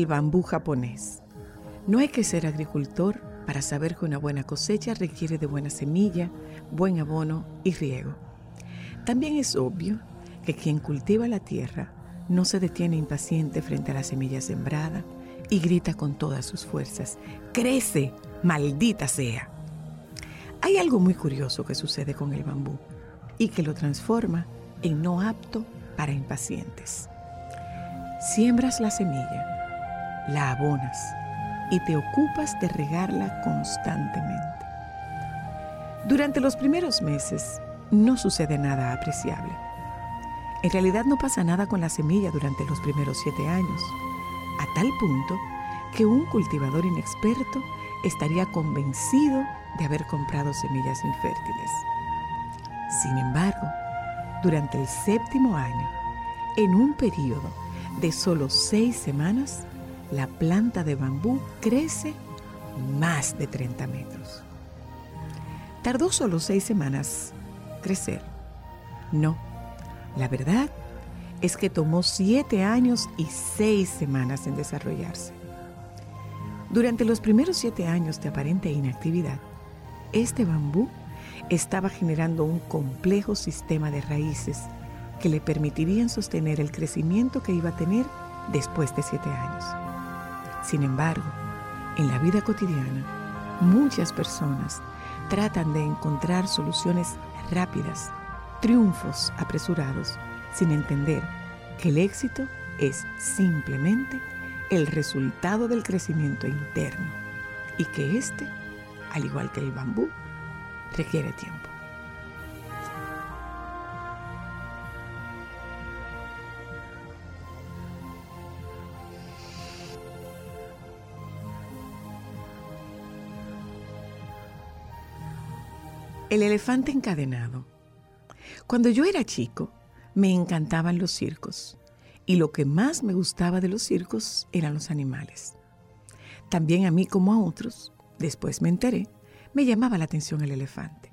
El bambú japonés. No hay que ser agricultor para saber que una buena cosecha requiere de buena semilla, buen abono y riego. También es obvio que quien cultiva la tierra no se detiene impaciente frente a la semilla sembrada y grita con todas sus fuerzas, crece, maldita sea. Hay algo muy curioso que sucede con el bambú y que lo transforma en no apto para impacientes. Siembras la semilla, la abonas y te ocupas de regarla constantemente. Durante los primeros meses no sucede nada apreciable. En realidad no pasa nada con la semilla durante los primeros siete años, a tal punto que un cultivador inexperto estaría convencido de haber comprado semillas infértiles. Sin embargo, durante el séptimo año, en un periodo de solo seis semanas, la planta de bambú crece más de 30 metros. ¿Tardó solo seis semanas crecer? No, la verdad es que tomó siete años y seis semanas en desarrollarse. Durante los primeros siete años de aparente inactividad, este bambú estaba generando un complejo sistema de raíces que le permitirían sostener el crecimiento que iba a tener después de siete años. Sin embargo, en la vida cotidiana, muchas personas tratan de encontrar soluciones rápidas, triunfos apresurados, sin entender que el éxito es simplemente el resultado del crecimiento interno y que éste, al igual que el bambú, requiere tiempo. El elefante encadenado. Cuando yo era chico, me encantaban los circos y lo que más me gustaba de los circos eran los animales. También a mí como a otros, después me enteré, me llamaba la atención el elefante.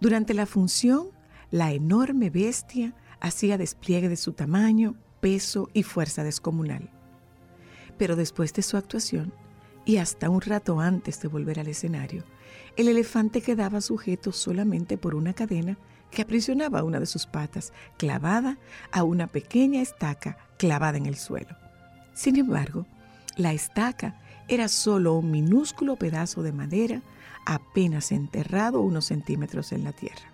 Durante la función, la enorme bestia hacía despliegue de su tamaño, peso y fuerza descomunal. Pero después de su actuación, y hasta un rato antes de volver al escenario, el elefante quedaba sujeto solamente por una cadena que aprisionaba una de sus patas, clavada a una pequeña estaca clavada en el suelo. Sin embargo, la estaca era solo un minúsculo pedazo de madera apenas enterrado unos centímetros en la tierra.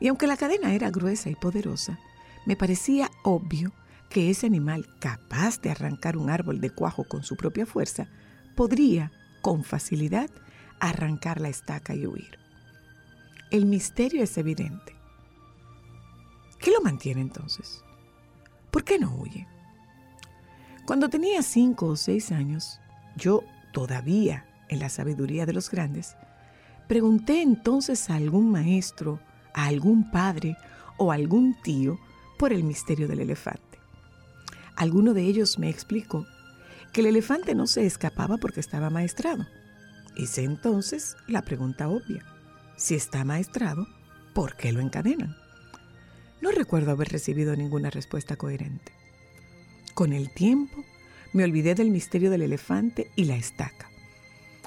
Y aunque la cadena era gruesa y poderosa, me parecía obvio que ese animal capaz de arrancar un árbol de cuajo con su propia fuerza podría, con facilidad, arrancar la estaca y huir. El misterio es evidente. ¿Qué lo mantiene entonces? ¿Por qué no huye? Cuando tenía cinco o seis años, yo todavía en la sabiduría de los grandes, pregunté entonces a algún maestro, a algún padre o algún tío por el misterio del elefante. Alguno de ellos me explicó que el elefante no se escapaba porque estaba maestrado. Hice entonces la pregunta obvia. Si está maestrado, ¿por qué lo encadenan? No recuerdo haber recibido ninguna respuesta coherente. Con el tiempo, me olvidé del misterio del elefante y la estaca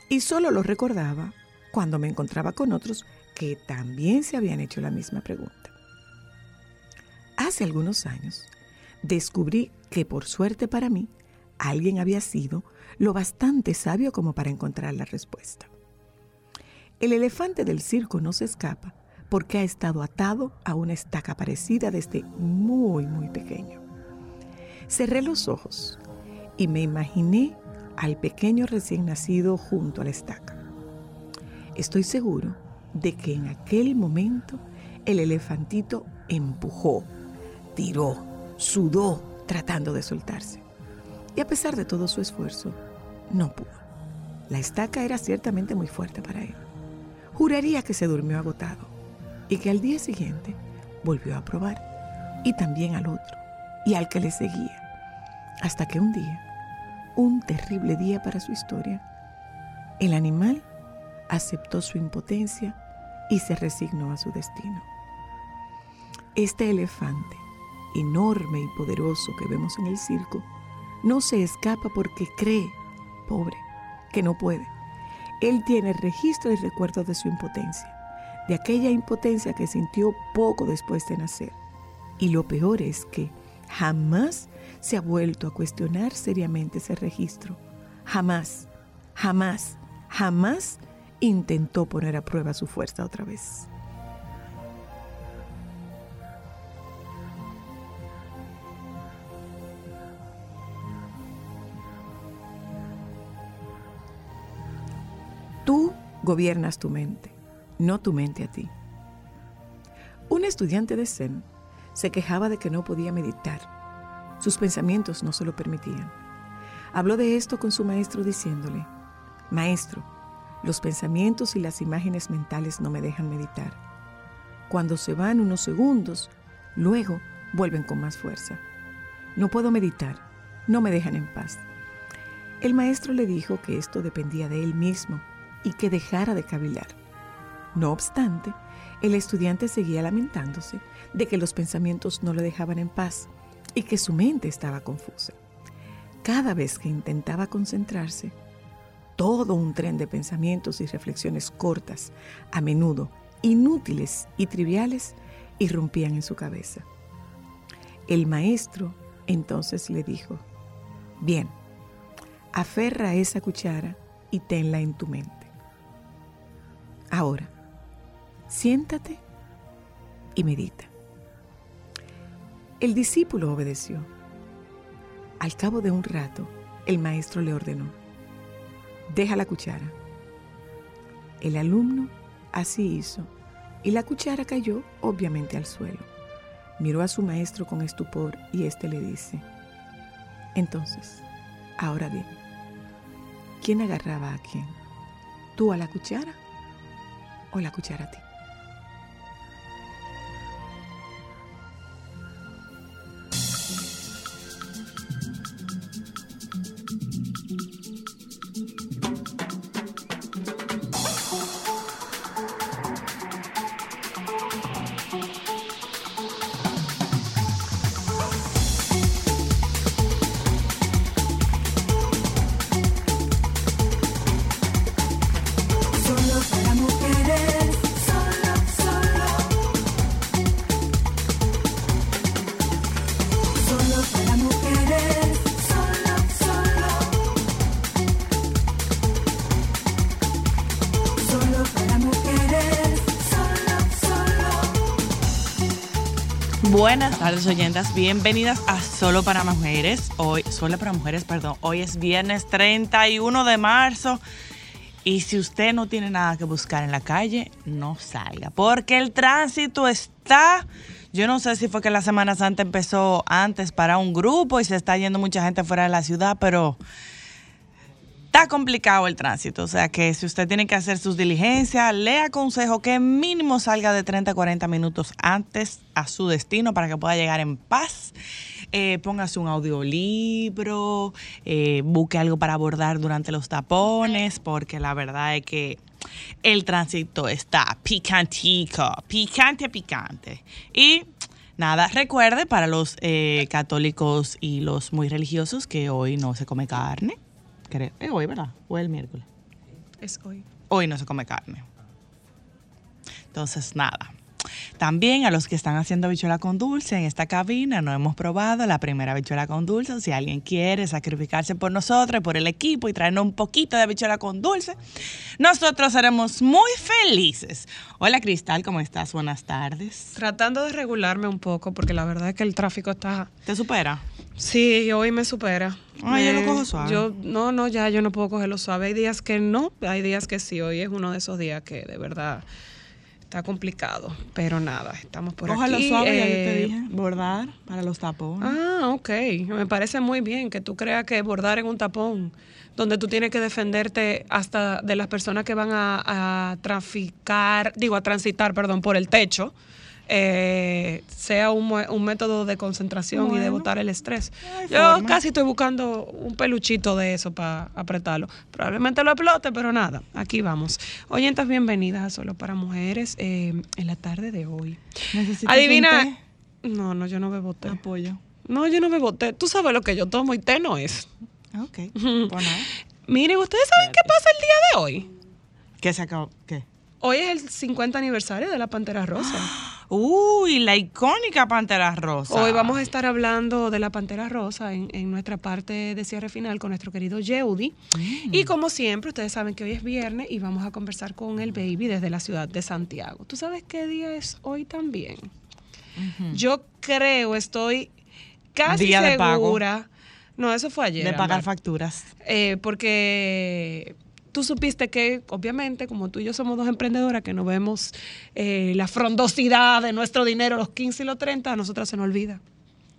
y solo lo recordaba cuando me encontraba con otros que también se habían hecho la misma pregunta. Hace algunos años descubrí que por suerte para mí alguien había sido lo bastante sabio como para encontrar la respuesta. El elefante del circo no se escapa porque ha estado atado a una estaca parecida desde muy, muy pequeño. Cerré los ojos y me imaginé al pequeño recién nacido junto a la estaca. Estoy seguro de que en aquel momento el elefantito empujó, tiró, sudó tratando de soltarse. Y a pesar de todo su esfuerzo, no pudo. La estaca era ciertamente muy fuerte para él. Juraría que se durmió agotado y que al día siguiente volvió a probar, y también al otro, y al que le seguía, hasta que un día un terrible día para su historia. El animal aceptó su impotencia y se resignó a su destino. Este elefante, enorme y poderoso que vemos en el circo, no se escapa porque cree, pobre, que no puede. Él tiene registro y recuerdo de su impotencia, de aquella impotencia que sintió poco después de nacer. Y lo peor es que jamás se ha vuelto a cuestionar seriamente ese registro. Jamás, jamás, jamás intentó poner a prueba su fuerza otra vez. Gobiernas tu mente, no tu mente a ti. Un estudiante de Zen se quejaba de que no podía meditar. Sus pensamientos no se lo permitían. Habló de esto con su maestro diciéndole, Maestro, los pensamientos y las imágenes mentales no me dejan meditar. Cuando se van unos segundos, luego vuelven con más fuerza. No puedo meditar, no me dejan en paz. El maestro le dijo que esto dependía de él mismo y que dejara de cavilar. No obstante, el estudiante seguía lamentándose de que los pensamientos no lo dejaban en paz y que su mente estaba confusa. Cada vez que intentaba concentrarse, todo un tren de pensamientos y reflexiones cortas, a menudo inútiles y triviales, irrumpían en su cabeza. El maestro entonces le dijo, bien, aferra esa cuchara y tenla en tu mente. Ahora, siéntate y medita. El discípulo obedeció. Al cabo de un rato, el maestro le ordenó, deja la cuchara. El alumno así hizo, y la cuchara cayó obviamente al suelo. Miró a su maestro con estupor y éste le dice, entonces, ahora dime, ¿quién agarraba a quién? ¿Tú a la cuchara o la cuchara Buenas tardes oyentas, bienvenidas a Solo para Mujeres. Hoy, Solo para Mujeres, perdón, hoy es viernes 31 de marzo. Y si usted no tiene nada que buscar en la calle, no salga, porque el tránsito está... Yo no sé si fue que la Semana Santa empezó antes para un grupo y se está yendo mucha gente fuera de la ciudad, pero Está complicado el tránsito, o sea que si usted tiene que hacer sus diligencias, le aconsejo que mínimo salga de 30 a 40 minutos antes a su destino para que pueda llegar en paz. Eh, póngase un audiolibro, eh, busque algo para abordar durante los tapones, porque la verdad es que el tránsito está picantico, picante, picante. Y nada, recuerde para los eh, católicos y los muy religiosos que hoy no se come carne es hoy, ¿verdad? ¿O es el miércoles? Es hoy. Hoy no se come carne. Entonces, nada. También a los que están haciendo bichuela con dulce en esta cabina, no hemos probado la primera bichuela con dulce. Si alguien quiere sacrificarse por nosotros, por el equipo y traernos un poquito de bichuela con dulce, nosotros seremos muy felices. Hola Cristal, ¿cómo estás? Buenas tardes. Tratando de regularme un poco porque la verdad es que el tráfico está... ¿Te supera? Sí, hoy me supera. Ah, yo lo cojo suave. Yo, no, no, ya yo no puedo cogerlo suave. Hay días que no, hay días que sí. Hoy es uno de esos días que de verdad está complicado. Pero nada, estamos por Cógelo aquí. suave, ya yo te dije. Bordar para los tapones. Ah, ok. Me parece muy bien que tú creas que bordar en un tapón, donde tú tienes que defenderte hasta de las personas que van a, a traficar, digo, a transitar, perdón, por el techo eh, sea un, un, método de concentración y de botar el estrés. Yo casi estoy buscando un peluchito de eso para apretarlo. Probablemente lo explote, pero nada, aquí vamos. Oyentas, bienvenidas a Solo para Mujeres eh, en la tarde de hoy. Adivina. No, no, yo no bebo té. Apoyo. No, yo no bebo té. Tú sabes lo que yo tomo y té no es. Ok. Pues nada. Miren, ¿ustedes saben qué pasa el día de hoy? ¿Qué se acabó? ¿Qué? Hoy es el 50 aniversario de la Pantera Rosa. Uy, la icónica Pantera Rosa. Hoy vamos a estar hablando de la Pantera Rosa en, en nuestra parte de cierre final con nuestro querido Yeudi. Y como siempre, ustedes saben que hoy es viernes y vamos a conversar con el baby desde la ciudad de Santiago. ¿Tú sabes qué día es hoy también? Yo creo, estoy casi Día de pago. segura. No, eso fue ayer. de pagar facturas. Eh, porque tú supiste que, obviamente, como tú y yo somos dos emprendedoras que no vemos eh, la frondosidad de nuestro dinero los 15 y los 30, a nosotras se nos olvida.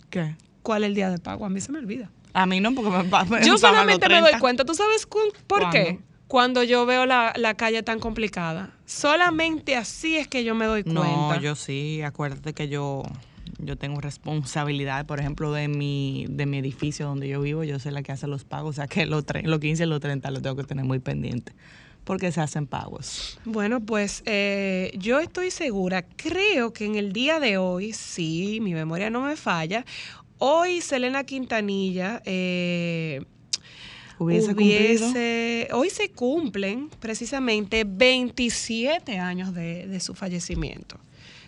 ¿Qué? ¿Cuál es el día de pago? A mí se me olvida. A mí no, porque me, me Yo solamente me doy 30. cuenta. ¿Tú sabes por qué? Cuando yo veo la, la calle tan complicada. Solamente así es que yo me doy cuenta. No, yo sí. Acuérdate que yo, yo tengo responsabilidad, por ejemplo, de mi, de mi edificio donde yo vivo. Yo soy la que hace los pagos. O sea que los, tre- los 15 y los 30 los tengo que tener muy pendiente. Porque se hacen pagos. Bueno, pues eh, yo estoy segura, creo que en el día de hoy, sí, mi memoria no me falla, hoy Selena Quintanilla eh, Hubiese, cumplido. hubiese- hoy se cumplen precisamente 27 años de, de su fallecimiento.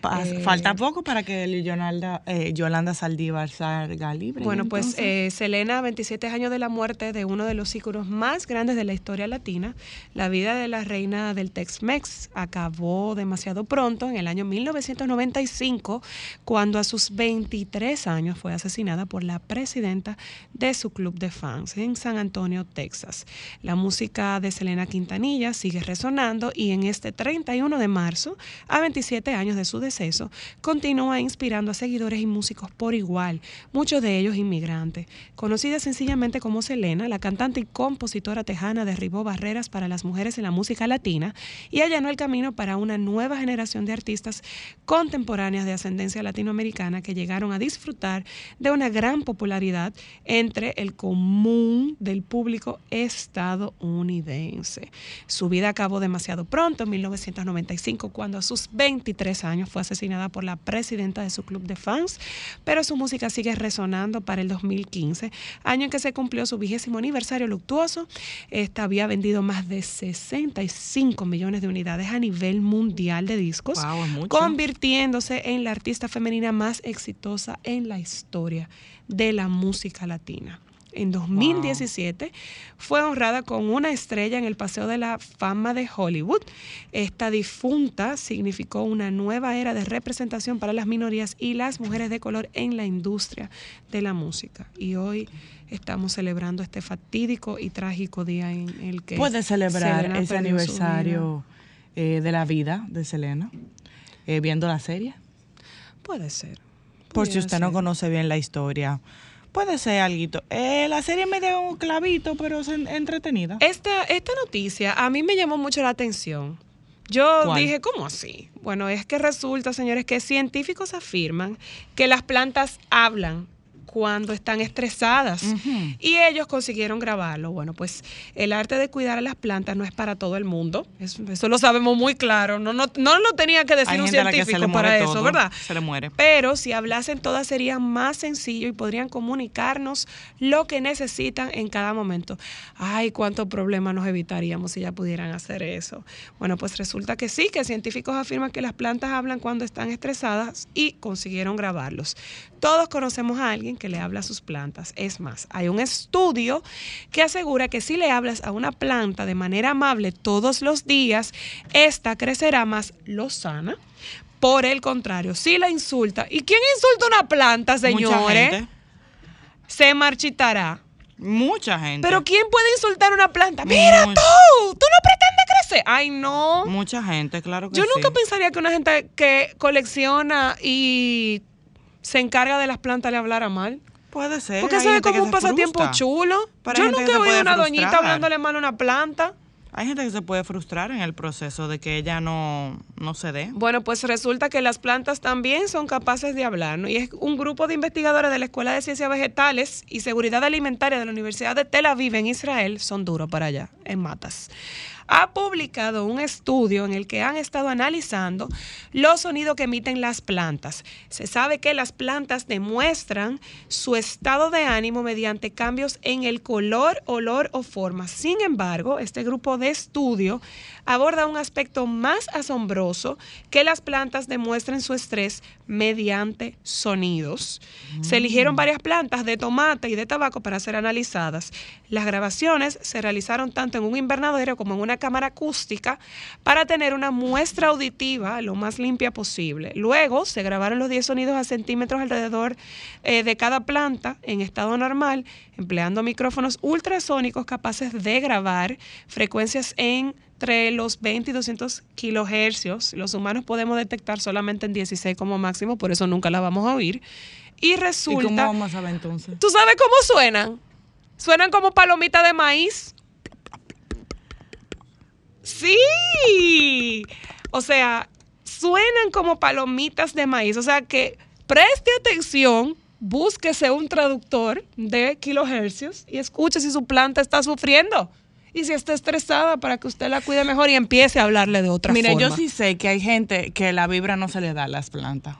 Eh, Falta poco para que Yolanda, eh, Yolanda Saldívar salga libre. Bueno, pues eh, Selena, 27 años de la muerte de uno de los íconos más grandes de la historia latina, la vida de la reina del Tex-Mex acabó demasiado pronto, en el año 1995, cuando a sus 23 años fue asesinada por la presidenta de su club de fans en San Antonio, Texas. La música de Selena Quintanilla sigue resonando y en este 31 de marzo, a 27 años de su deceso, continúa inspirando a seguidores y músicos por igual, muchos de ellos inmigrantes. Conocida sencillamente como Selena, la cantante y compositora tejana derribó barreras para las mujeres en la música latina y allanó el camino para una nueva generación de artistas contemporáneas de ascendencia latinoamericana que llegaron a disfrutar de una gran popularidad entre el común del público estadounidense. Su vida acabó demasiado pronto, en 1995, cuando a sus 23 años fue asesinada por la presidenta de su club de fans, pero su música sigue resonando para el 2015, año en que se cumplió su vigésimo aniversario luctuoso. Esta había vendido más de 65 millones de unidades a nivel mundial de discos, Wow, convirtiéndose en la artista femenina más exitosa en la historia de la música latina. En 2017 fue honrada con una estrella en el Paseo de la Fama de Hollywood. Esta difunta significó una nueva era de representación para las minorías y las mujeres de color en la industria de la música. Y hoy estamos celebrando este fatídico y trágico día en el que Puede celebrar Selena ese aniversario eh, de la vida de Selena eh, viendo la serie. Puede ser. Por si usted no conoce bien la historia, puede ser algo. Eh, la serie me dio un clavito, pero es en- entretenida. Esta, esta noticia a mí me llamó mucho la atención. Yo ¿Cuál? dije, ¿cómo así? Bueno, es que resulta, señores, que científicos afirman que las plantas hablan cuando están estresadas y ellos consiguieron grabarlo. Bueno, pues el arte de cuidar a las plantas no es para todo el mundo, eso, eso lo sabemos muy claro, no, no, no lo tenía que decir Hay un científico para eso, todo, ¿verdad? Se le muere. Pero si hablasen todas sería más sencillo y podrían comunicarnos lo que necesitan en cada momento. Ay, cuántos problemas nos evitaríamos si ya pudieran hacer eso. Bueno, pues resulta que sí, que científicos afirman que las plantas hablan cuando están estresadas y consiguieron grabarlos. Todos conocemos a alguien que le habla a sus plantas. Es más, hay un estudio que asegura que si le hablas a una planta de manera amable todos los días, esta crecerá más lozana. Por el contrario, si la insulta, ¿y quién insulta a una planta, señores? Se marchitará. Mucha gente. Pero ¿quién puede insultar a una planta? Mira Mucha- tú, tú no pretendes crecer. Ay, no. Mucha gente, claro que Yo sí. nunca pensaría que una gente que colecciona y se encarga de las plantas le hablara mal. Puede ser. Porque eso es como un pasatiempo chulo. Hay Yo nunca he oído una doñita hablándole mal a una planta. Hay gente que se puede frustrar en el proceso de que ella no, no se dé. Bueno, pues resulta que las plantas también son capaces de hablar, ¿no? Y es un grupo de investigadores de la Escuela de Ciencias Vegetales y Seguridad Alimentaria de la Universidad de Tel Aviv en Israel, son duros para allá, en matas. Ha publicado un estudio en el que han estado analizando los sonidos que emiten las plantas. Se sabe que las plantas demuestran su estado de ánimo mediante cambios en el color, olor o forma. Sin embargo, este grupo de estudio aborda un aspecto más asombroso que las plantas demuestren su estrés mediante sonidos. Se eligieron varias plantas de tomate y de tabaco para ser analizadas. Las grabaciones se realizaron tanto en un invernadero como en una cámara acústica para tener una muestra auditiva lo más limpia posible. Luego se grabaron los 10 sonidos a centímetros alrededor eh, de cada planta en estado normal, empleando micrófonos ultrasónicos capaces de grabar frecuencias entre los 20 y 200 kilohercios. Los humanos podemos detectar solamente en 16 como máximo, por eso nunca la vamos a oír. Y resulta... ¿Y cómo vamos a saber entonces? ¿Tú sabes cómo suenan? Suenan como palomitas de maíz. Sí. O sea, suenan como palomitas de maíz. O sea que preste atención, búsquese un traductor de kilohercios y escuche si su planta está sufriendo. Y si está estresada para que usted la cuide mejor y empiece a hablarle de otra Mire, forma. yo sí sé que hay gente que la vibra no se le da a las plantas.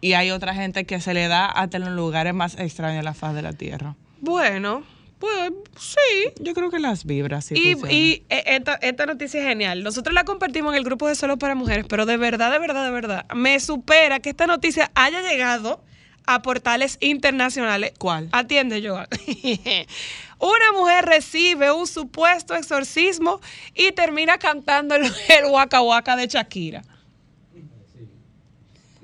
Y hay otra gente que se le da hasta en los lugares más extraños de la faz de la tierra. Bueno, pues sí. Yo creo que las vibras sí Y, funcionan. y, eh, esta, esta noticia es genial. Nosotros la compartimos en el grupo de Solo para Mujeres, pero de verdad, de verdad, de verdad, me supera que esta noticia haya llegado a portales internacionales. ¿Cuál? Atiende, Joan. Una mujer recibe un supuesto exorcismo y termina cantando el, el Waka Waka de Shakira.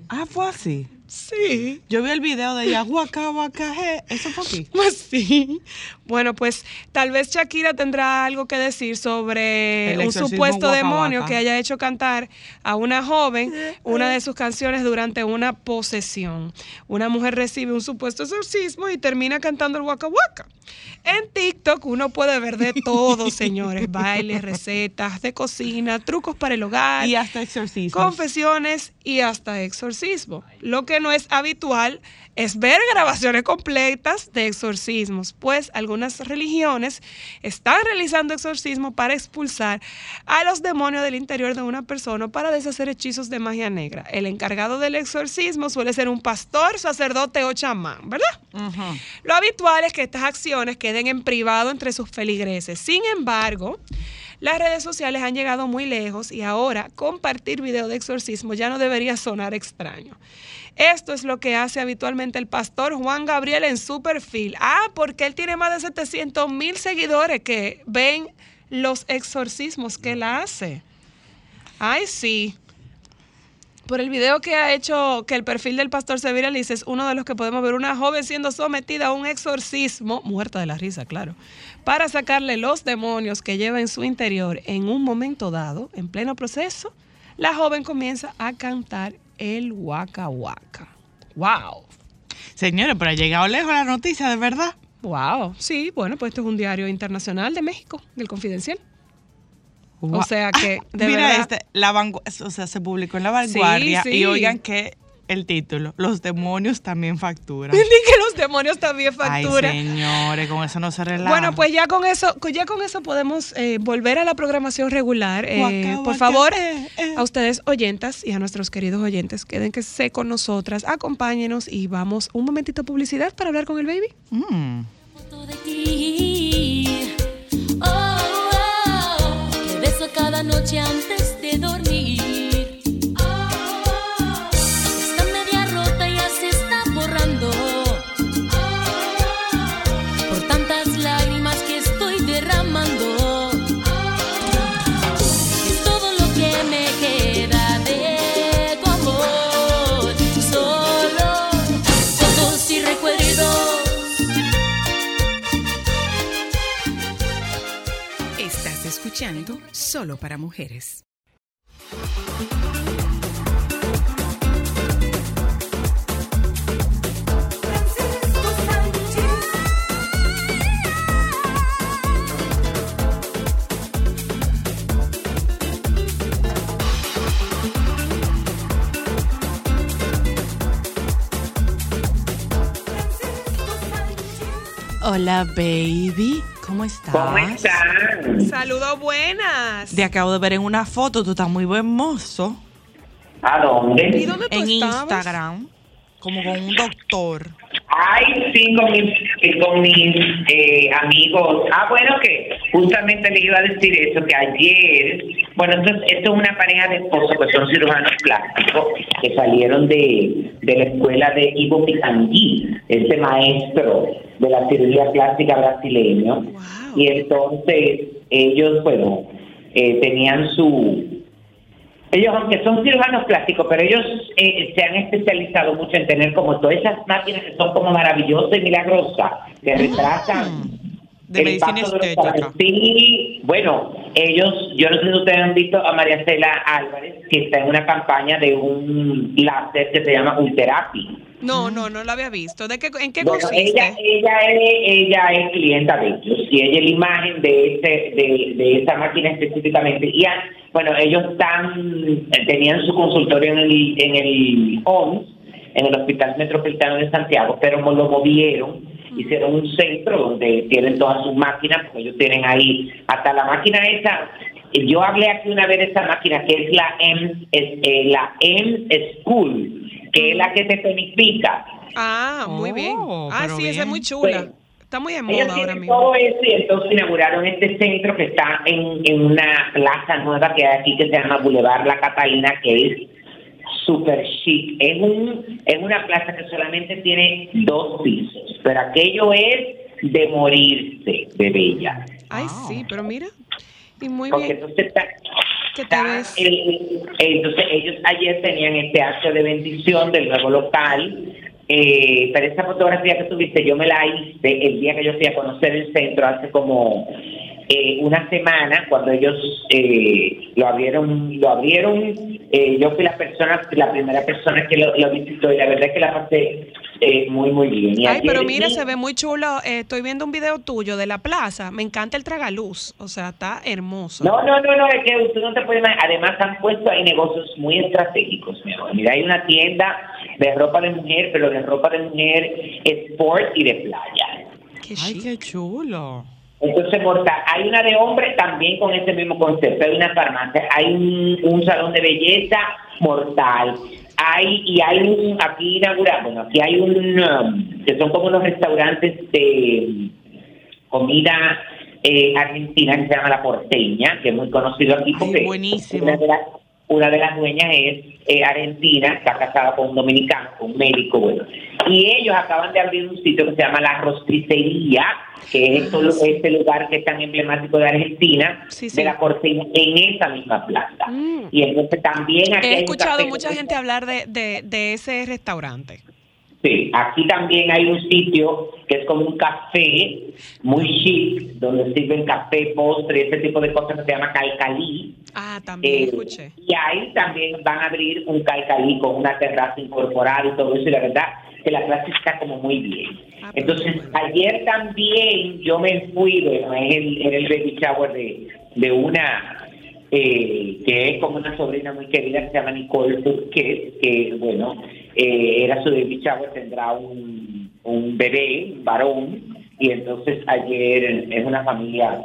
Ah, fue así. Sí. Yo vi el video de ella, guaca, guaca, je. Eso fue aquí. Pues sí. Bueno, pues tal vez Shakira tendrá algo que decir sobre El un supuesto demonio que haya hecho cantar a una joven una de sus canciones durante una posesión. Una mujer recibe un supuesto exorcismo y termina cantando el Waka Waka. En TikTok uno puede ver de todo, señores. Bailes, recetas de cocina, trucos para el hogar. Y hasta exorcismo. Confesiones y hasta exorcismo. Lo que no es habitual es ver grabaciones completas de exorcismos, pues algunas religiones están realizando exorcismo para expulsar a los demonios del interior de una persona o para deshacer hechizos de magia negra. El encargado del exorcismo suele ser un pastor, sacerdote o chamán, ¿verdad? Lo habitual es que estas acciones queden en privado entre sus feligreses. Sin embargo, las redes sociales han llegado muy lejos y ahora compartir video de exorcismo ya no debería sonar extraño. Esto es lo que hace habitualmente el pastor Juan Gabriel en su perfil. Ah, porque él tiene más de 700 mil seguidores que ven los exorcismos que él hace. Ay, sí. Por el video que ha hecho que el perfil del pastor se viralice, es uno de los que podemos ver una joven siendo sometida a un exorcismo, muerta de la risa, claro, para sacarle los demonios que lleva en su interior en un momento dado, en pleno proceso, la joven comienza a cantar el Waka Waka. ¡Wow! Señores, pero ha llegado lejos la noticia, de verdad. ¡Wow! Sí, bueno, pues esto es un diario internacional de México, del Confidencial. O sea que, de Mira verdad- este, la o sea, se publicó en la vanguardia sí. y oigan que el título, los demonios también facturan. Ni que los demonios también Ay, facturan. señores, con eso no se relaja. Bueno, pues ya con eso, ya con eso podemos eh, volver a la programación regular. Eh, Guaca, por guaca, favor, eh, eh. a ustedes oyentas y a nuestros queridos oyentes, quédense con nosotras, acompáñenos y vamos un momentito a publicidad para hablar con el baby. Mm. foto de ti. Oh, oh, oh, que beso cada noche antes escuchando Solo para Mujeres. Hola, baby. ¿Cómo estás? ¿Cómo están? Saludos buenas. Te acabo de ver en una foto, tú estás muy hermoso. ¿A ¿Y dónde? dónde tú En estabas? Instagram, como con un doctor. Ay, sí, con mis, eh, con mis eh, amigos. Ah, bueno, que justamente le iba a decir eso, que ayer, bueno, entonces, esto es una pareja de esposos que son cirujanos plásticos que salieron de, de la escuela de Ivo Picangui, ese maestro de la cirugía plástica brasileño. Wow. Y entonces, ellos, bueno, eh, tenían su ellos, aunque son cirujanos plásticos, pero ellos eh, se han especializado mucho en tener como todas esas máquinas que son como maravillosas y milagrosas, que retrasan De el medicina paso de los estética. Sí, bueno, ellos, yo no sé si ustedes han visto a María Cela Álvarez, que está en una campaña de un láser que se llama Ulterapi. No, no, no la había visto. ¿De qué, ¿En qué Bueno, consiste? ella, ella, es, ella es clienta de ellos y ella es la imagen de ese, de, de esa máquina específicamente. Y bueno, ellos están, tenían su consultorio en el, en el OMS, en el Hospital Metropolitano de Santiago, pero lo movieron, hicieron un centro donde tienen todas sus máquinas, porque ellos tienen ahí hasta la máquina esa. Yo hablé aquí una vez de esa máquina que es la M, es, eh, la M School, que es la que te tonifica. Ah, muy Oh, bien. Ah, sí, esa es bien. muy chula. Bueno. Está muy en moda ahora mismo. todo eso y entonces inauguraron este centro que está en, en una plaza nueva que hay aquí que se llama Boulevard La Catalina, que es súper chic. Es, un, es una plaza que solamente tiene dos pisos, pero aquello es de morirse de bella. Ay, Wow. sí, pero mira. Y muy Porque bien. entonces está, ¿Qué te está ves? el- entonces ellos ayer tenían este acto de bendición del nuevo local. eh, pero esa fotografía que tuviste yo me la hice el día que yo fui a conocer el centro hace como eh, una semana cuando ellos eh, lo abrieron lo abrieron eh, yo fui la persona la primera persona que lo, lo visitó y la verdad es que la pasé eh, muy muy bien Y Ay, pero mira, se ve muy chulo. Eh, estoy viendo un video tuyo de la plaza. Me encanta el tragaluz. O sea, está hermoso. No, no, no, no, es que usted no te puede imaginar. Además, han puesto ahí negocios muy estratégicos, mi amor. Mira, hay una tienda de ropa de mujer, pero de ropa de mujer sport y de playa. Qué Ay, qué chulo. Entonces, mortal, hay una de hombres también con ese mismo concepto. Hay una farmacia, hay un, un salón de belleza mortal. Hay, y hay un, aquí inaugurado, bueno, aquí hay un, um, que son como unos restaurantes de um, comida eh, argentina que se llama La Porteña, que es muy conocido aquí Ay, porque buenísimo. una de las una de las dueñas es eh, argentina, está casada con un dominicano, con un médico, bueno. Y ellos acaban de abrir un sitio que se llama La Rostricería, que es esto- este lugar que es tan emblemático de Argentina, Sí, sí. de la porteña, en esa misma plaza. Mm. Y entonces también aquí He escuchado mucha gente hablar de, de, de ese restaurante. Sí, aquí también hay un sitio que es como un café muy chic, donde sirven café, postre, ese tipo de cosas que se llama Calcalí. Ah, también Eh, escuché. y ahí también van a abrir un Calcalí con una terraza incorporada y todo eso, y la verdad que la plaza está como muy bien. Ah, pues, Entonces, ayer también yo me fui, bueno, en el, en el baby shower de, de una eh, que es como una sobrina muy querida que se llama Nicole Turquet, que bueno, eh, era su baby shower, tendrá un, un bebé, un varón, y entonces ayer es una familia,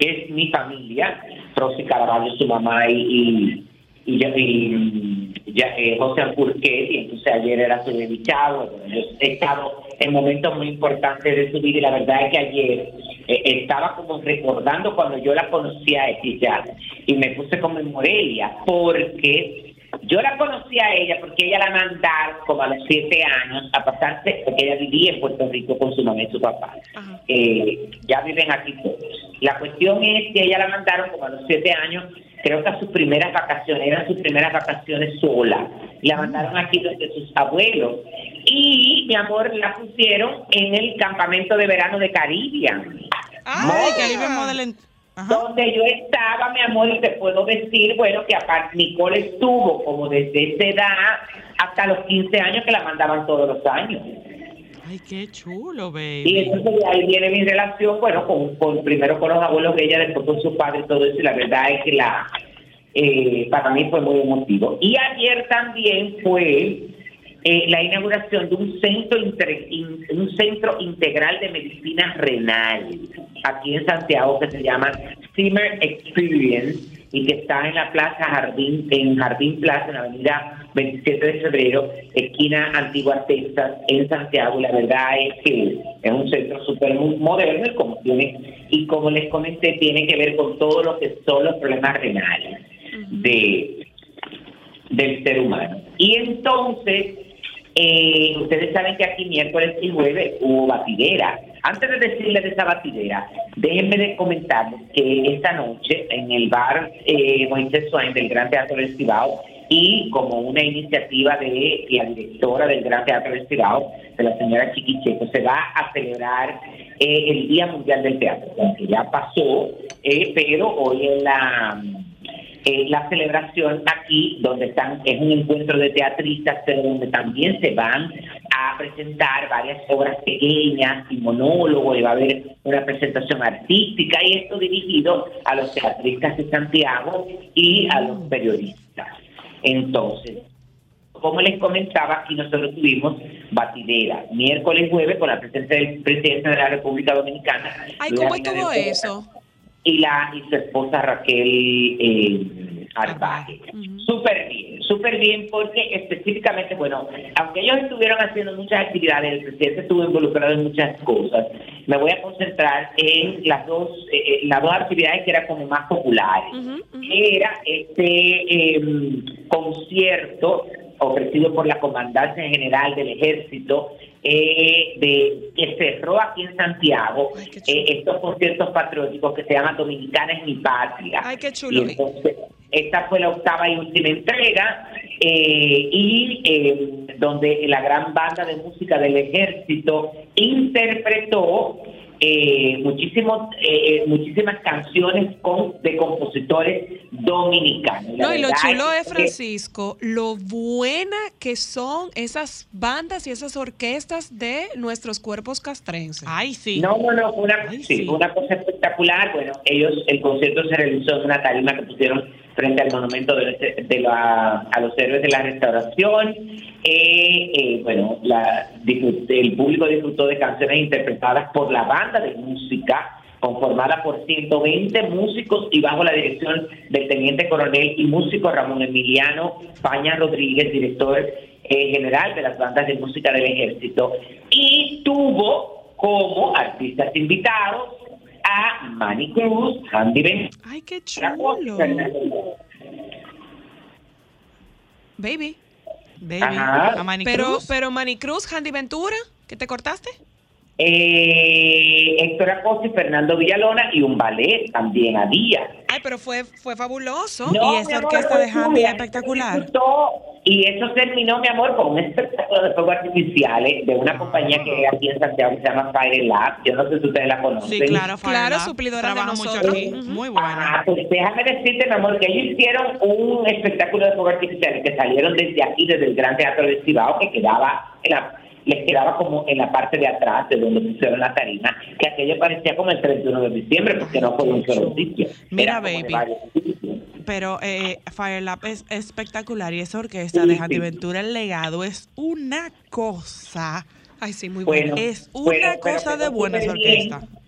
es mi familia, Rosy Caraballo, su mamá y, y, y, y, ya, eh, José Alburquet, y entonces ayer era su bueno, yo he estado en momentos muy importantes de su vida y la verdad es que ayer eh, estaba como recordando cuando yo la conocí a ella y me puse como en Morelia porque yo la conocí a ella porque ella la mandaron como a los siete años a pasarse, porque ella vivía en Puerto Rico con su mamá y su papá. Eh, ya viven aquí todos. La cuestión es que ella la mandaron como a los siete años, creo que a sus primeras vacaciones, eran sus primeras vacaciones sola. La mandaron aquí donde sus abuelos. Y, mi amor, la pusieron en el campamento de verano de Caribbean. Ay, Ah, Ajá. Donde yo estaba, mi amor, y te puedo decir, bueno, que aparte Nicole estuvo como desde esa edad hasta los 15 años que la mandaban todos los años. Ay, qué chulo, Y baby. entonces de ahí viene mi relación, bueno, con, con- primero con los abuelos de ella, después con su padre y todo eso, y la verdad es que la eh, para mí fue muy emotivo. Y ayer también fue eh, la inauguración de un centro, in- un centro integral de medicina renal aquí en Santiago que se llama Zimmer Experience y que está en la Plaza Jardín, en Jardín Plaza, en la avenida 27 de febrero, esquina Antigua Texas, en Santiago. La verdad es que es un centro súper moderno y como, tiene, y como les comenté, tiene que ver con todo lo que son los problemas renales de, del ser humano. Y entonces, eh, ustedes saben que aquí miércoles y jueves hubo batidera. Antes de decirles de esa batidera, déjenme de comentarles que esta noche en el bar eh, Moisés Swain del Gran Teatro del Cibao y como una iniciativa de la directora del Gran Teatro del Cibao, de la señora Chiquicheco, se va a celebrar eh, el Día Mundial del Teatro, que ya pasó, eh, pero hoy es la eh, la celebración aquí, donde están, es un encuentro de teatristas, pero donde también se van a presentar varias obras pequeñas y monólogos, y va a haber una presentación artística, y esto dirigido a los teatristas de Santiago y a los periodistas. Entonces, como les comentaba, aquí nosotros tuvimos batidera miércoles jueves con la presencia del presidente de la República Dominicana. Ay, ¿cómo estuvo eso? y la y su esposa Raquel eh, Arbaje. Súper bien, súper bien porque específicamente, bueno, aunque ellos estuvieron haciendo muchas actividades, el presidente estuvo involucrado en muchas cosas, me voy a concentrar en las dos, eh, eh, las dos actividades que eran como más populares. Era este eh, concierto ofrecido por la Comandancia General del Ejército eh, de que cerró aquí en Santiago Ay, eh, estos conciertos patrióticos que se llaman Dominicana es mi patria. Ay, qué chulo. Y entonces, esta fue la octava y última entrega eh, y eh, donde la gran banda de música del ejército interpretó eh, muchísimos, eh, muchísimas canciones con, de compositores dominicanos. La No, y lo chulo es, Francisco, lo buena que son esas bandas y esas orquestas de nuestros cuerpos castrenses. Ay, sí. No, no, no, fue una, Ay, sí, una cosa espectacular. Bueno, ellos, el concierto se realizó en una tarima que pusieron frente al monumento de, los- de la- a los héroes de la restauración. Eh, eh, bueno, la, el público disfrutó de canciones interpretadas por la banda de música conformada por 120 músicos y bajo la dirección del teniente coronel y músico Ramón Emiliano Paña Rodríguez, director eh, general de las bandas de música del ejército, y tuvo como artistas invitados a Manny Cruz, Andy Ben Ay, qué chulo. Fernando. Baby. Baby. Ajá. A Manny Pero, Cruz. pero Manicruz, Handy Ventura, ¿que te cortaste? Eh, Héctor Acosta y Fernando Villalona y un ballet también había. Ay, pero fue, fue fabuloso. No, Y esa amor, orquesta de espectacular. Disfrutó, Y eso terminó, mi amor, con un espectáculo de fuegos artificiales de una compañía que hay aquí en Santiago que se llama Fire Lab. Yo no sé si ustedes la conocen. Sí, claro, Fire Claro, Lab. suplidora de mucho. Muy buena. Ah, pues déjame decirte, mi amor, que ellos hicieron un espectáculo de fuegos artificiales que salieron desde aquí, desde el Gran Teatro del Cibao, que quedaba en la les quedaba como en la parte de atrás de donde pusieron la tarima, que aquello parecía como el 31 de diciembre, porque no fue un solo sitio. Mira, baby. Pero eh, Fire Lab es espectacular y esa orquesta de Sí, Handy sí. Ventura, el legado, es una cosa. Ay, sí, muy Bueno, bueno. Es una bueno, pero cosa de buena esa súper bien. orquesta.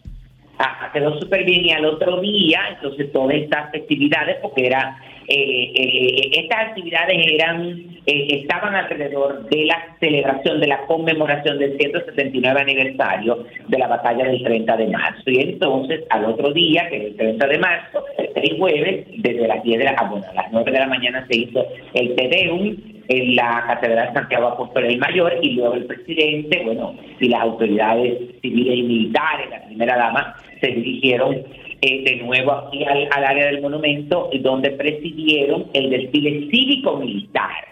Ajá, quedó súper bien y al otro día, entonces todas estas festividades, porque era, estas actividades eran, eh, estaban alrededor de la celebración, de la conmemoración del 179 aniversario de la batalla del 30 de marzo. Y entonces al otro día, que es el 30 de marzo, el jueves, desde las 10 de la, ah, bueno, a las 9 de la mañana se hizo el Te Deum en la Catedral Santiago Apóstol el Mayor y luego el presidente, bueno, y las autoridades civiles y militares, la primera dama, se dirigieron eh, de nuevo aquí al, al área del monumento, donde presidieron el desfile cívico-militar.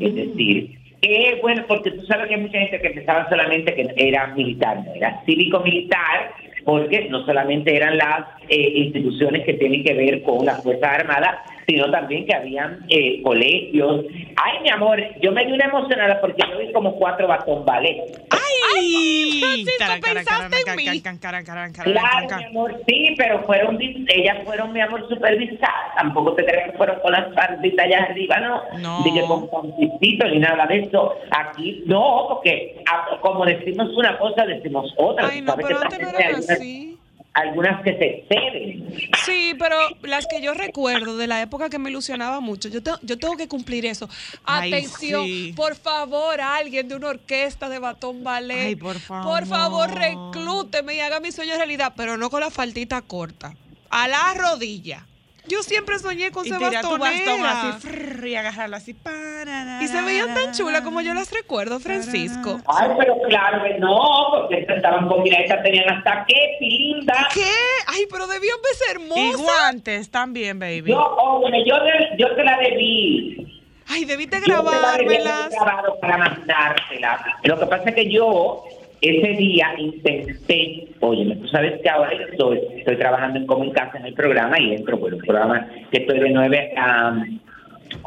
Es decir, que bueno, porque tú sabes que hay mucha gente que pensaba solamente que era militar, no, era cívico-militar, porque no solamente eran las eh, instituciones que tienen que ver con las Fuerzas Armadas, sino también que habían eh, colegios. Ay, mi amor, yo me di una emocionada porque yo vi como cuatro batón ballet. ¡Ay! Francisco, pensaste en mí. caran, Claro, mi amor, sí, pero fueron, dis- ellas fueron, mi amor, supervisadas. Tampoco te creas que fueron con las falditas allá arriba, no. No. Dije con panticito ni nada de eso. Aquí, no, porque ah, como decimos una cosa, decimos otra. Ay, no, pero así. Algunas que se exceden. Sí, pero las que yo recuerdo de la época que me ilusionaba mucho, yo, te- yo tengo que cumplir eso. Ay, Atención, sí. por favor, alguien de una orquesta de batón ballet. Ay, por Por favor, favor. reclúteme y haga mi sueño realidad, pero no con la faltita corta. A la rodilla. Yo siempre soñé con Y ser tirar tu bastón bastonera. así frrr, y agarrarlo así. Y se veían tan chulas como yo las recuerdo, Francisco. Ay, pero claro que no, porque estas estaban combinadas, tenían hasta qué, linda. ¿Qué? Ay, pero debían de ser Y hermosas. guantes también, baby. Yo, oh, bueno, yo, te- yo te la debí. Ay, debiste Yo te la debí grabármelas. para mandártela. Lo que pasa es que yo ese día intenté, oye, tú sabes que ahora estoy, estoy trabajando en Como en en el programa y entro por el programa que estoy de 9 a,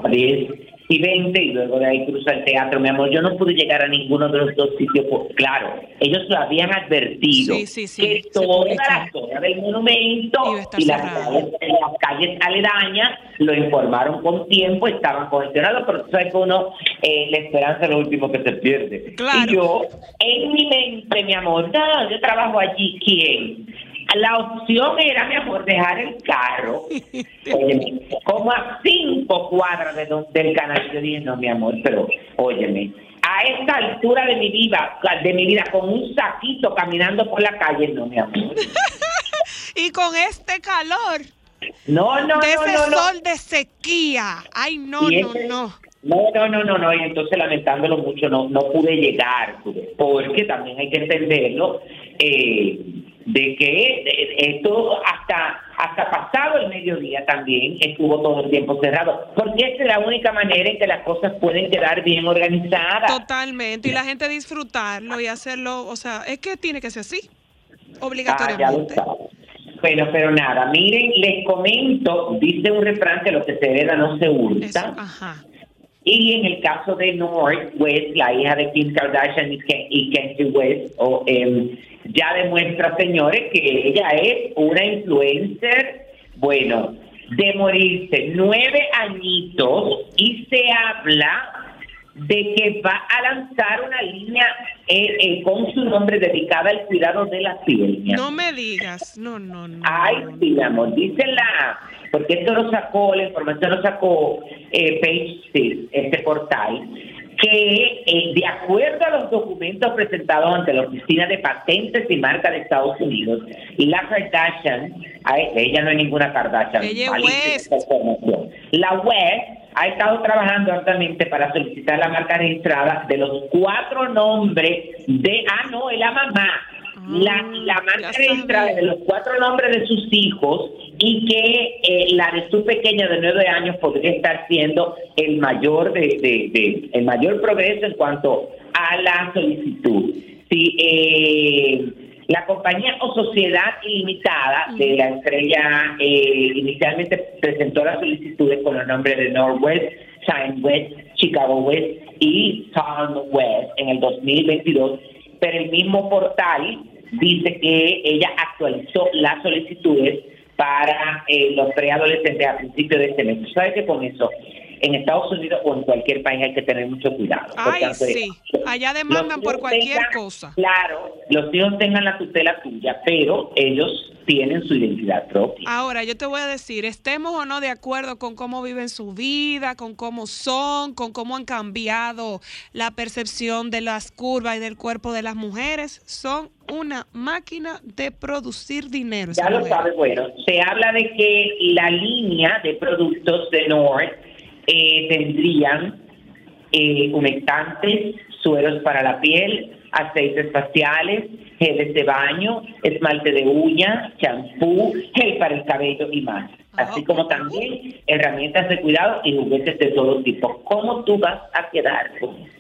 a 10 y 20 y luego de ahí cruza el teatro, mi amor. Yo no pude llegar a ninguno de los dos sitios. por- claro, ellos lo habían advertido Sí, sí, sí, que toda la zona del monumento y las cerrada. calles, las calles aledañas lo informaron con tiempo, estaban congestionados, pero tú sabes que uno, eh, la esperanza es lo último que se pierde. Claro. Y yo, en mi mente, mi amor, no, yo trabajo allí, ¿quién? La opción era, mi amor, dejar el carro óyeme, como a cinco cuadras de don- del canal. Yo dije, no, mi amor, pero óyeme, a esta altura de mi vida, de mi vida, con un saquito caminando por la calle, no, mi amor. Y con este calor, No, no, de no, ese no, no. sol de sequía. Ay, no, no, no. No, no, no, no, no, y entonces lamentándolo mucho no, no pude llegar, porque también hay que entenderlo, eh, de que eh, esto hasta, hasta pasado el mediodía también estuvo todo el tiempo cerrado, porque esa es la única manera en que las cosas pueden quedar bien organizadas. Totalmente. Y la gente disfrutarlo y hacerlo, o sea, es que tiene que ser así, Ah, obligatoriamente. sabes. Bueno, pero nada, miren, les comento, dice un refrán que lo que se hereda no se Eso, hurta. ajá. Y en el caso de North West, la hija de Kim Kardashian y, Ken- y Kanye West, o, em, ya demuestra, señores, que ella es una influencer, bueno, de morirse nueve añitos y se habla de que va a lanzar una línea eh, eh, con su nombre dedicada al cuidado de la piel. No me digas, no, no, no. Ay, sí, mi amor, dice la, porque esto lo sacó, la información lo sacó eh, Page Six, este portal, que eh, de acuerdo a los documentos presentados ante la Oficina de Patentes y Marcas de Estados Unidos, la Kardashian, ay, ella no es ninguna Kardashian, Ella West. la West ha estado trabajando altamente para solicitar la marca registrada de los cuatro nombres de, ah, no, es la mamá. La, la marca Ah, registrada de los cuatro nombres de sus hijos y que eh, la de su pequeña de nueve años podría estar siendo el mayor de, de- de- el mayor progreso en cuanto a la solicitud. Si eh, la compañía o sociedad ilimitada de la estrella eh, inicialmente presentó las solicitudes con los nombres de Northwest, Shine West, Chicago West y Tom West en el 2022, pero el mismo portal dice que ella actualizó las solicitudes para eh, los preadolescentes a principios de este mes. ¿Tú ¿Sabes que con eso en Estados Unidos o en cualquier país hay que tener mucho cuidado? Ay, sí. Allá demandan por cualquier tengan- cosa. Claro, los hijos tengan la tutela tuya, pero ellos tienen su identidad propia. Ahora, yo te voy a decir, estemos o no de acuerdo con cómo viven su vida, con cómo son, con cómo han cambiado la percepción de las curvas y del cuerpo de las mujeres, son una máquina de producir dinero. Ya lo mujeres. sabes, bueno, se habla de que la línea de productos de Nord eh, tendrían eh, humectantes, sueros para la piel, aceites faciales, geles de baño, esmalte de uñas, champú, gel para el cabello y más. Así como también herramientas de cuidado y juguetes de todo tipo. ¿Cómo tú vas a quedar con eso?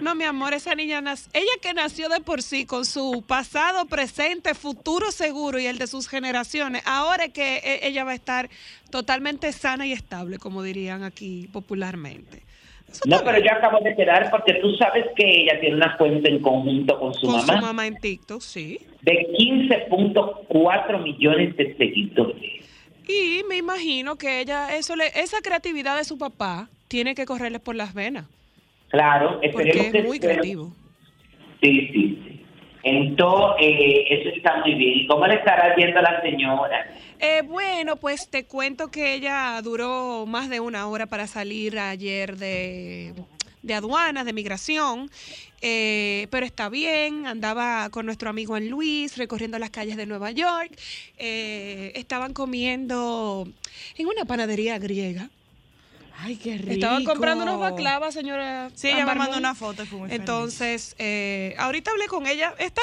No, mi amor, esa niña, ella que nació de por sí con su pasado, presente, futuro seguro y el de sus generaciones, ahora es que e- ella va a estar totalmente sana y estable, como dirían aquí popularmente. Eso No, pero yo acabo de quedar porque tú sabes que ella tiene una cuenta en conjunto con su con mamá su mamá en TikTok, sí. de 15.4 millones de seguidores. Y me imagino que ella, eso le, esa creatividad de su papá tiene que correrle por las venas, Claro, porque esperemos es que muy creativo. Sí, sí, sí. Entonces, eh, eso está muy bien. ¿Y cómo le estará yendo a la señora? Eh, bueno, pues te cuento que ella duró más de una hora para salir ayer de, de aduanas, de migración, eh, pero está bien, andaba con nuestro amigo en Luis recorriendo las calles de Nueva York, eh, estaban comiendo en una panadería griega, Ay, qué rico. estaban comprando unos baclavas, señora. Sí, ella me mandó una foto y fue muy feliz. Entonces, eh, ahorita hablé con ella, está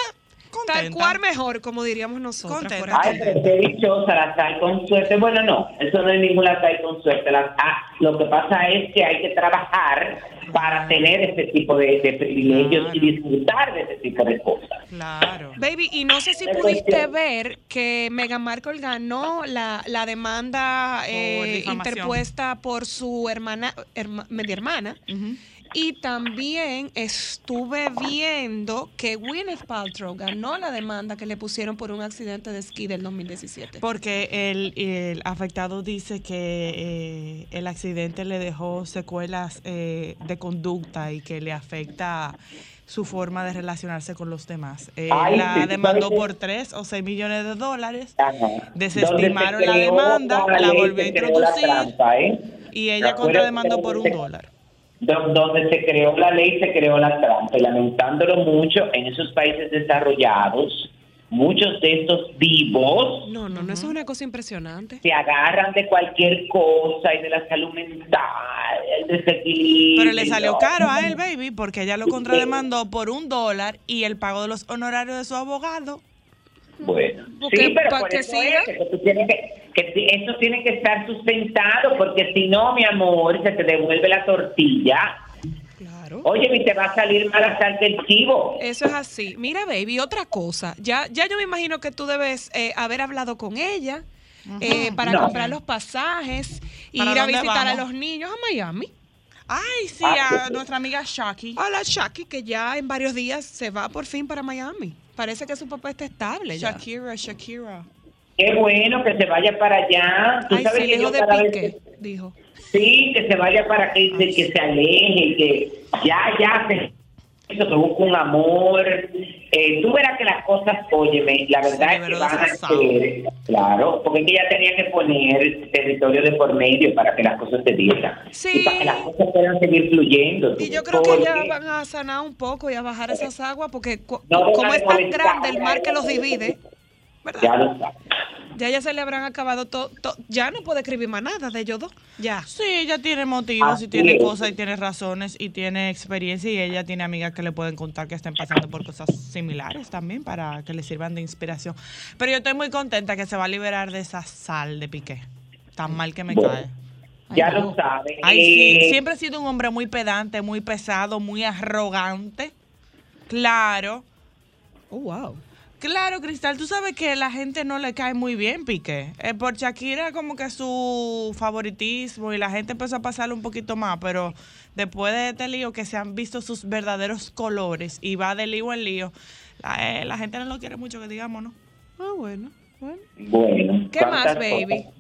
tal cual mejor, como diríamos nosotros. Contenta. Ay, pero qué dichosa la sal con suerte. Bueno, no, eso no es ninguna sal con suerte. La- ah, lo que pasa es que hay que trabajar para tener ese tipo de, de privilegios Claro. y disfrutar de ese tipo de cosas. Claro. Baby, y no sé si Es pudiste cuestión. ver que Meghan Markle ganó la, la demanda eh, interpuesta por su hermana, herma- media hermana. Ujú. Y también estuve viendo que Gwyneth Paltrow ganó la demanda que le pusieron por un accidente de esquí del 2017. Porque el, el afectado dice que eh, el accidente le dejó secuelas eh, de conducta y que le afecta su forma de relacionarse con los demás. Ay, sí, la ¿tú demandó por 3 o 6 millones de dólares Ajá. Desestimaron la demanda, la ley, volvió a la introducir. trampa, ¿eh? y ¿Te ella contrademandó por un se- dólar. Do- Donde se creó la ley, se creó la trampa. Y lamentándolo mucho, en esos países desarrollados, muchos de estos vivos No, no, no, eso es una cosa impresionante. se agarran de cualquier cosa y de la salud mental, el desequilibrio. Pero le salió caro a él, baby, porque ella lo contrademandó por un dólar y el pago de los honorarios de su abogado. Bueno, sí, pero por que eso siga. es que tú tienes que, que si- eso tiene que estar sustentado, porque si no, mi amor, se te devuelve la tortilla. Claro. Oye, y te va a salir mal hasta el chivo. Eso es así. Mira, baby, otra cosa. Ya, ya yo me imagino que tú debes eh, haber hablado con ella eh, para No. comprar los pasajes y ¿Para ir a visitar a los niños a Miami. Ay, sí, Ah, a sí. nuestra amiga Shaki. A la Shaki, que ya en varios días se va por fin para Miami. Parece que su papá está estable ya. Shakira, Shakira. Qué bueno que se vaya para allá. Tú Ay, sabes sí, que yo de cada vez Piqué, que- dijo. Sí, que se vaya para que, que se aleje, que ya, ya se eso, busque un amor. Eh, tú verás que las cosas, óyeme, la verdad es que van a ser, claro, porque es que ella tenía que poner territorio de por medio para que las cosas se dieran. Sí. Y para que las cosas puedan seguir fluyendo. Y yo creo que ya van a sanar un poco y a bajar esas aguas porque No como es tan grande el mar que los divide, ¿verdad? Ya lo sabes. Ya ya se le habrán acabado todo. ya no puede escribir más nada de ellos dos. Ya. Sí, ella tiene motivos Así y tiene es. cosas y tiene razones y tiene experiencia y ella tiene amigas que le pueden contar que estén pasando por cosas similares también para que le sirvan de inspiración. Pero yo estoy muy contenta que se va a liberar de esa sal de Piqué. Tan mal que me Bueno. cae. Ya lo no. sabes. Ay, sí, Eh, siempre he sido un hombre muy pedante, muy pesado, muy arrogante. Claro. Oh, wow. Claro, Cristal, tú sabes que la gente no le cae muy bien Piqué. Eh, por Shakira como que su favoritismo y la gente empezó a pasarle un poquito más, pero después de este lío que se han visto sus verdaderos colores y va de lío en lío, la, eh, la gente no lo quiere mucho, que digamos, ¿no? Ah, bueno. Bueno. Bueno. ¿Qué más, ¿cuántas baby? cosas?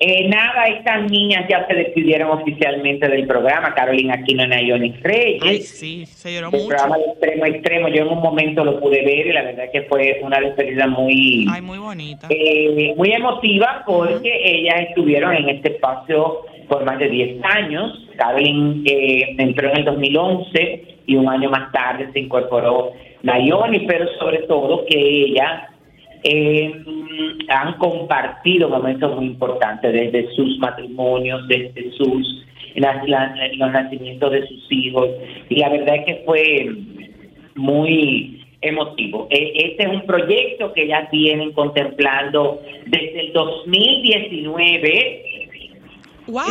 Eh, nada, estas niñas ya se despidieron oficialmente del programa. Carolina Aquino y Nayoni Reyes. Ay, sí, se lloró El mucho. programa de extremo a extremo, yo en un momento lo pude ver y la verdad que fue una despedida muy, Ay, muy bonita. eh, muy emotiva porque ellas estuvieron en este espacio por más de 10 años. Carolyn eh, entró en el 2011 y un año más tarde se incorporó Nayoni, pero sobre todo que ellas eh, han compartido momentos muy importantes desde sus matrimonios, desde sus la- la- los nacimientos de sus hijos y la verdad es que fue muy emotivo. E- Este es un proyecto que ellas vienen contemplando desde el 2019 Wow.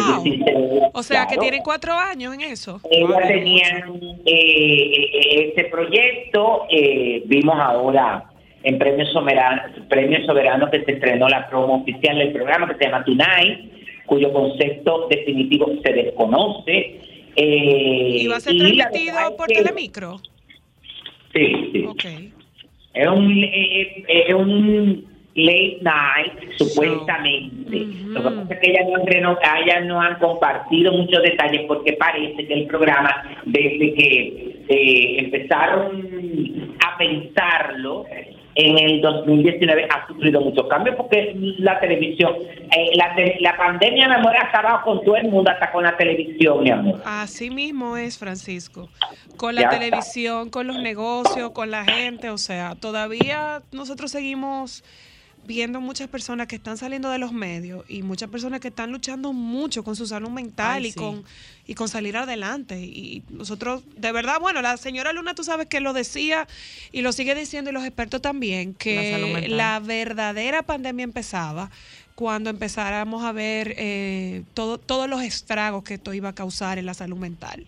O sea, que claro. tienen cuatro años en eso. Ella tenía eh, ese proyecto, eh, vimos ahora en Premio Soberano, Premio Soberano que se estrenó la promo oficial del programa que se llama Tonight, cuyo concepto definitivo se desconoce. eh, ¿Y va a ser transmitido por que- Telemicro? Sí, sí. Ok. Es un, eh, eh, es un late night, supuestamente. Lo que pasa es que ellas no, han reno- ellas no han compartido muchos detalles porque parece que el programa, desde que eh, empezaron a pensarlo en el 2019, ha sufrido muchos cambios porque la televisión, eh, la, te- la pandemia, mi amor, ha acabado con todo el mundo, hasta con la televisión, mi amor. Así mismo es, Francisco. Con la Ya está. televisión, con los negocios, con la gente, o sea, todavía nosotros seguimos viendo muchas personas que están saliendo de los medios y muchas personas que están luchando mucho con su salud mental Ay, y sí. con y con salir adelante y nosotros de verdad bueno la señora Luna tú sabes que lo decía y lo sigue diciendo y los expertos también que la verdadera pandemia empezaba cuando empezáramos a ver eh, todo, todos los estragos que esto iba a causar en la salud mental.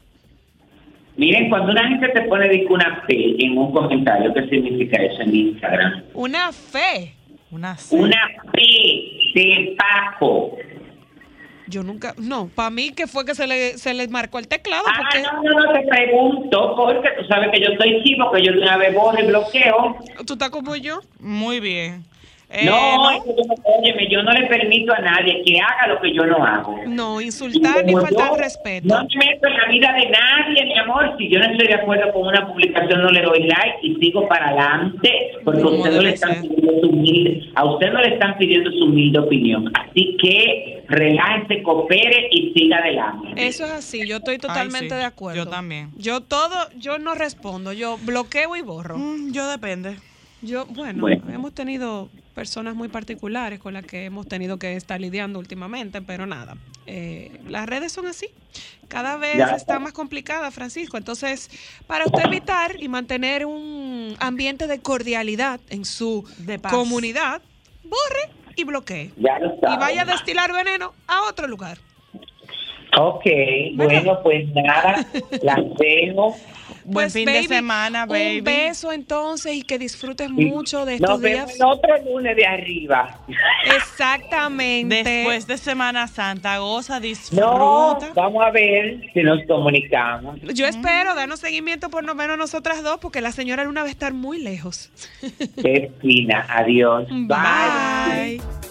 Miren, cuando una gente te pone una P en un comentario, ¿qué significa eso en Instagram? Una fe. Una C. Una P de Paco. Yo nunca, no, para mí que fue que se le, se le marcó el teclado Ah, porque no, no, no, te pregunto, porque tú sabes que yo estoy chivo, que yo una vez borro y bloqueo. tú estás como yo. Muy bien. Eh, no, no- óyeme, yo no le permito a nadie que haga lo que yo no hago. No, insultar ni faltar yo respeto. No me meto en la vida de nadie, mi amor. Si yo no estoy de acuerdo con una publicación, no le doy like y sigo para adelante. Porque a usted no le están pidiendo su humilde, a usted no le están pidiendo su humilde opinión. Así que relájese, coopere y siga adelante. Eso es así, yo estoy totalmente sí, de acuerdo. yo también. Yo todo, yo no respondo, yo bloqueo y borro. mm, yo depende. Yo, bueno, Bueno. hemos tenido personas muy particulares con las que hemos tenido que estar lidiando últimamente, pero nada, eh, las redes son así. Cada vez Ya. está más complicada, Francisco. Entonces, para usted evitar y mantener un ambiente de cordialidad en su comunidad, borre y bloquee. Ya lo Y vaya a destilar veneno a otro lugar. Ok, bueno, pues nada, las dejo. Buen Pues, fin de semana, baby. Un beso entonces y que disfrutes mucho de estos Nos días. vemos en otro lunes de arriba. Exactamente. Después de Semana Santa, goza, No, disfruta. vamos a ver si nos comunicamos. Yo espero darnos seguimiento por lo menos nosotras dos, porque la señora Luna va a estar muy lejos. Qué fina, adiós. Bye. Solo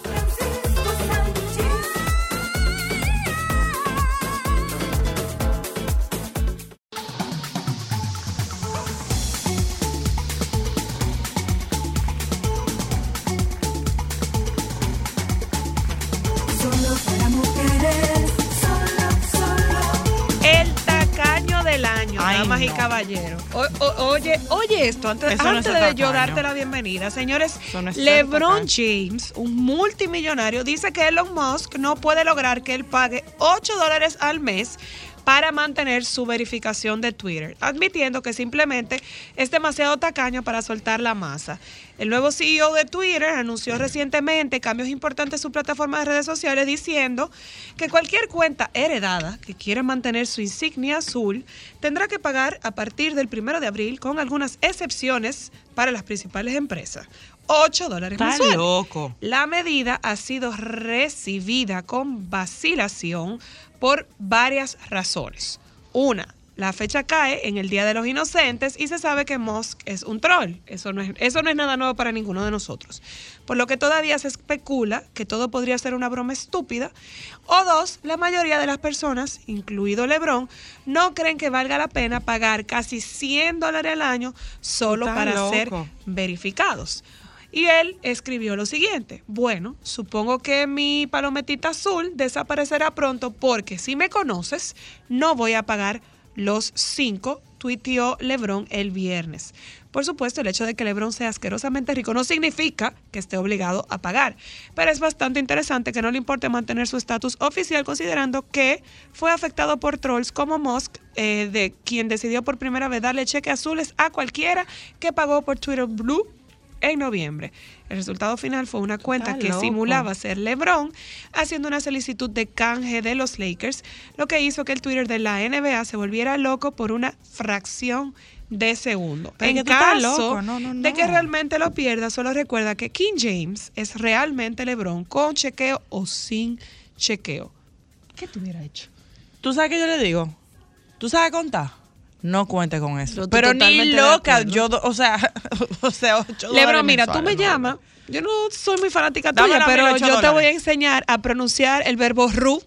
Ay, damas y no. caballeros. O- o- oye, oye esto, antes, no de yo darte la bienvenida, señores, no LeBron. James, un multimillonario, dice que Elon Musk no puede lograr que él pague 8 dólares al mes para mantener su verificación de Twitter, admitiendo que simplemente es demasiado tacaño para soltar la masa. El nuevo CEO de Twitter anunció recientemente cambios importantes en su plataforma de redes sociales diciendo que cualquier cuenta heredada que quiera mantener su insignia azul tendrá que pagar a partir del primero de abril con algunas excepciones para las principales empresas. 8 dólares Está mensuales. loco. La medida ha sido recibida con vacilación por varias razones. Una, la fecha cae en el Día de los Inocentes y se sabe que Musk es un troll. Eso no es, eso no es nada nuevo para ninguno de nosotros. Por lo que todavía se especula que todo podría ser una broma estúpida. O dos, la mayoría de las personas, incluido Lebron, no creen que valga la pena pagar casi 100 dólares al año solo para ser verificados. Y él escribió lo siguiente, bueno, supongo que mi palometita azul desaparecerá pronto porque si me conoces, no voy a pagar los cinco, tuiteó Lebron el viernes. Por supuesto, el hecho de que Lebron sea asquerosamente rico no significa que esté obligado a pagar, pero es bastante interesante que no le importe mantener su estatus oficial considerando que fue afectado por trolls como Musk, eh, de quien decidió por primera vez darle cheques azules a cualquiera que pagó por Twitter Blue en noviembre. El resultado final fue una cuenta Está que loco. simulaba ser LeBron haciendo una solicitud de canje de los Lakers, lo que hizo que el Twitter de la NBA se volviera loco por una fracción de segundo. Pero en caso loco, no, no, de que realmente lo pierda, solo recuerda que King James es realmente LeBron con chequeo o sin chequeo. ¿Qué tú hubieras hecho? ¿Tú sabes qué yo le digo? ¿Tú sabes contar? No cuente con eso. Pero ni loca, yo, o sea, o sea, Lebron, mira, tú me llamas. Yo no soy muy fanática Dame tuya, pero 1.800 yo te voy a enseñar a pronunciar el verbo ru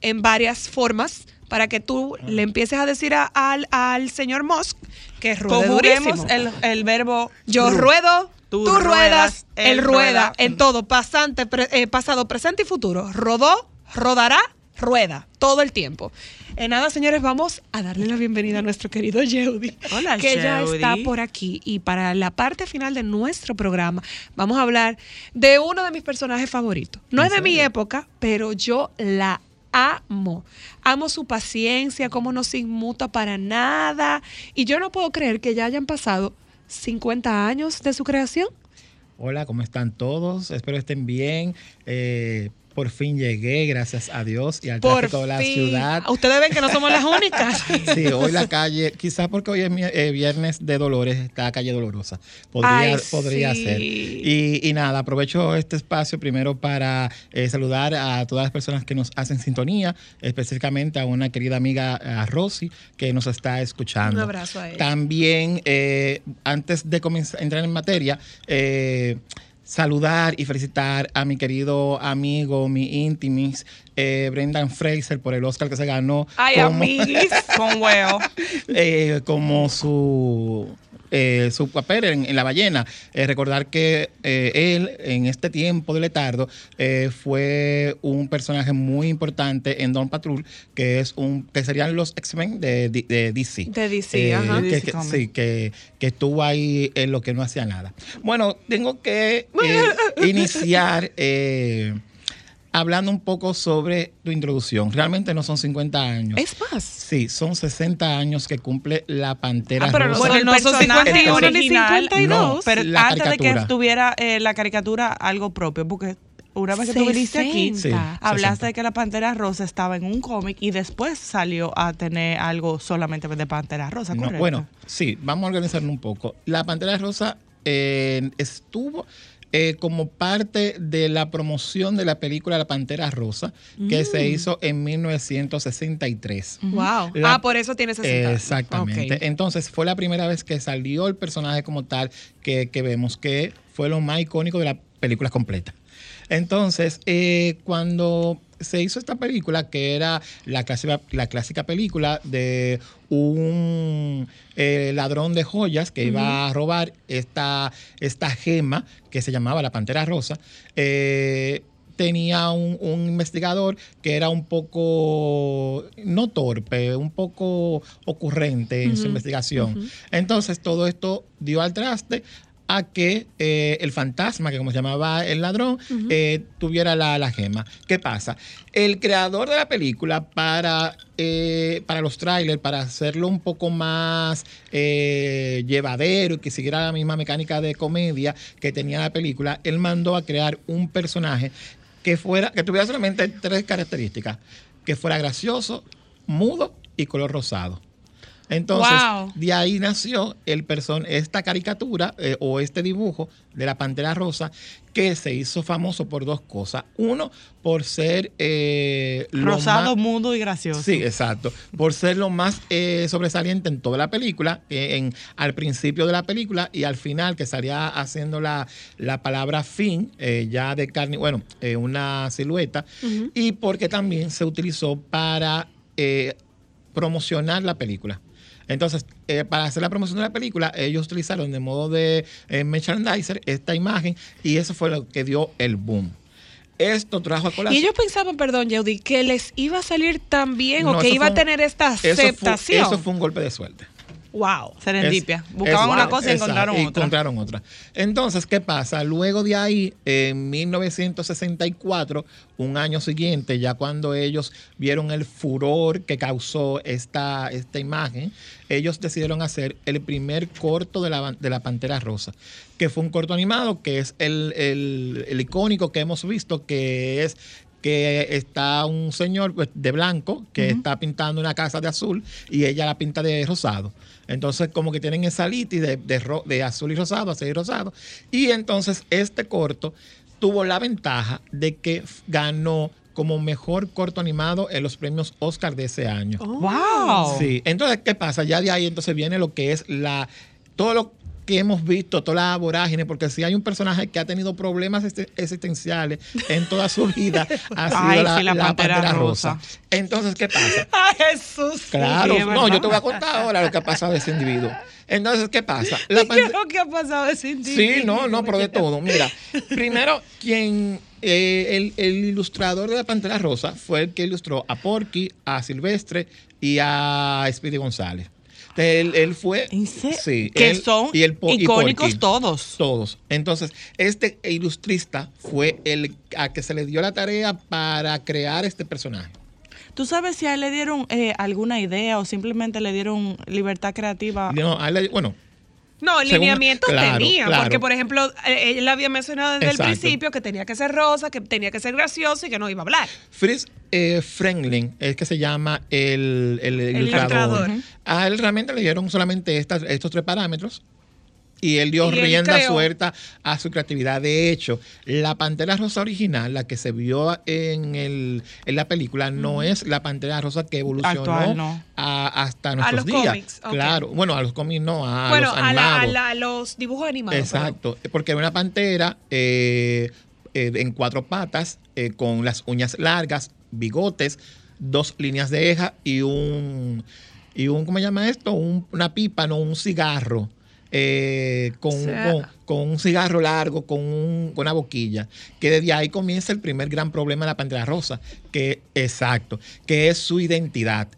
en varias formas para que tú le empieces a decir a- al, al señor Musk que ruede Conjuguemos durísimo. el, el verbo Yo ru. ruedo, Tú tú, ruedas, ruedas, él él rueda, rueda. en todo, pasante, pre- eh, pasado, presente y futuro. Rodó, rodará, rueda, todo el tiempo. En nada, señores, vamos a darle la bienvenida a nuestro querido Yeudi, Hola, que ya está por aquí. Y para la parte final de nuestro programa, vamos a hablar de uno de mis personajes favoritos. No es de mi época, pero yo la amo. Amo su paciencia, cómo no se inmuta para nada. Y yo no puedo creer que ya hayan pasado 50 años de su creación. Hola, ¿cómo están todos? Espero estén bien. Eh, por fin llegué, gracias a Dios y al Por tráfico de la fin. ciudad. Ustedes ven que no somos las únicas. Sí, hoy la calle, quizás porque hoy es mi- eh, viernes de Dolores, está calle dolorosa. Podría, Ay, podría sí. ser. Y, y nada, aprovecho este espacio primero para eh, saludar a todas las personas que nos hacen sintonía, específicamente a una querida amiga, a Rosy, que nos está escuchando. Un abrazo a ella. También, eh, antes de comenzar, entrar en materia, eh, saludar y felicitar a mi querido amigo, mi íntimis, eh, Brendan Fraser por el Oscar que se ganó. Ay, como- amiguis. Con huevo. eh, como su eh, su papel en, en la ballena. Eh, recordar que eh, él, en este tiempo de letardo, eh, fue un personaje muy importante en Don Patrol, que es un que serían los X-Men de, de- de DC. De DC, ajá. que- DC que- sí, que, que estuvo ahí en lo que no hacía nada. Bueno, tengo que eh, iniciar eh, hablando un poco sobre tu introducción. Realmente no son 50 años. Es más. Sí, son 60 años que cumple la Pantera Ah, pero no Rosa. son- Bueno, el no son personaje 51 ni original, 52. no, pero la antes de que caricatura. tuviera eh, la caricatura algo propio, porque una vez que tú viniste aquí, 60. Sí. hablaste 60. de que la Pantera Rosa estaba en un cómic y después salió a tener algo solamente de Pantera Rosa, No, ¿correcto? bueno, sí, vamos a organizarlo un poco. La Pantera Rosa eh, estuvo eh, como parte de la promoción de la película La Pantera Rosa, que se Mm. hizo en 1963. Wow. La- ah, por eso tiene 60. Exactamente. Entonces fue la primera vez que salió el personaje como tal que, que vemos, que fue lo más icónico de la película completa. Entonces, eh, cuando se hizo esta película, que era la clásica, la clásica película de un eh, ladrón de joyas que iba a robar esta, esta gema que se llamaba la Pantera Rosa, eh, tenía un, un investigador que era un poco, no torpe, un poco ocurrente en su investigación. Entonces todo esto dio al traste a que eh, el fantasma, que como se llamaba el ladrón, eh, tuviera la, la gema. ¿Qué pasa? El creador de la película, para, eh, para los trailers, para hacerlo un poco más llevadero y que siguiera la misma mecánica de comedia que tenía la película, él mandó a crear un personaje que fuera, que tuviera solamente tres características, que fuera gracioso, mudo y color rosado. Entonces, Wow. de ahí nació el person esta caricatura eh, o este dibujo de la Pantera Rosa que se hizo famoso por dos cosas. Uno, por ser eh, Rosado, más- mundo y gracioso. Sí, exacto. Por ser lo más eh, sobresaliente en toda la película, eh, en, al principio de la película y al final, que estaría haciendo la, la palabra fin, eh, ya de carne, bueno, eh, una silueta, y porque también se utilizó para eh, promocionar la película. Entonces, eh, para hacer la promoción de la película, ellos utilizaron de modo de eh, merchandiser esta imagen y eso fue lo que dio el boom. Esto trajo a Y colación. ellos pensaban, perdón, Yeudi, que les iba a salir tan bien No, o que iba a tener esta Eso fue- aceptación. Eso fue un golpe de suerte. Wow. Serendipia. Es- Buscaban es- una cosa y encontraron y otra. encontraron otra. Entonces, ¿qué pasa? Luego de ahí, en 1964, un año siguiente, ya cuando ellos vieron el furor que causó esta, esta imagen, ellos decidieron hacer el primer corto de la, de la Pantera Rosa, que fue un corto animado, que es el, el- el icónico que hemos visto, que es que está un señor pues, de blanco que está pintando una casa de azul y ella la pinta de rosado. Entonces, como que tienen esa litis de, de ro- de azul y rosado, azul y rosado. Y entonces, este corto tuvo la ventaja de que ganó como mejor corto animado en los premios Oscar de ese año. ¡Wow! Sí, entonces, ¿qué pasa? Ya de ahí entonces viene lo que es la todo lo que hemos visto, toda la vorágine, porque si hay un personaje que ha tenido problemas existenciales en toda su vida, ha sido Ay, la, la la Pantera Pantera, Rosa. Rosa. Entonces, ¿qué pasa? ¡Ay, Jesús! Claro, sí, no, yo te voy a contar ahora lo que ha pasado de ese individuo. Entonces, ¿qué pasa? La ¿Qué Pante- es lo que ha pasado de Cindy? Sí, no, no, pero de todo. Mira, primero, quien eh, el, el ilustrador de la Pantera Rosa fue el que ilustró a Porky, a Silvestre y a Speedy González. Él, él fue. Sí. Que él son y el y icónicos todos. Todos. Entonces, este ilustrista fue el a que se le dio la tarea para crear este personaje. ¿Tú sabes si a él le dieron eh, alguna idea o simplemente le dieron libertad creativa? No, a él le- bueno, No, lineamientos claro, tenía, claro. porque por ejemplo, eh, él había mencionado desde Exacto. el principio que tenía que ser rosa, que tenía que ser gracioso y que no iba a hablar. Fritz eh, es que se llama el, el ilustrador. ilustrador. A él realmente le dieron solamente estas, estos tres parámetros y él dio Y rienda suelta a su creatividad. De hecho, la Pantera Rosa original, la que se vio en, el, en la película, no es la Pantera Rosa que evolucionó Actual, no. a- hasta nuestros los días. cómics. Claro, bueno, a los cómics no, a bueno, los a, animados. a la- a los dibujos animados. Exacto, porque era una pantera eh, eh, en cuatro patas, eh, con las uñas largas, bigotes, dos líneas de eja y un, y un ¿cómo se llama esto? Un- una pipa, no, un cigarro. Eh, con, O sea- con, con un cigarro largo, con, un- con una boquilla, que desde ahí comienza el primer gran problema de la Pantera Rosa, que exacto, que es su identidad.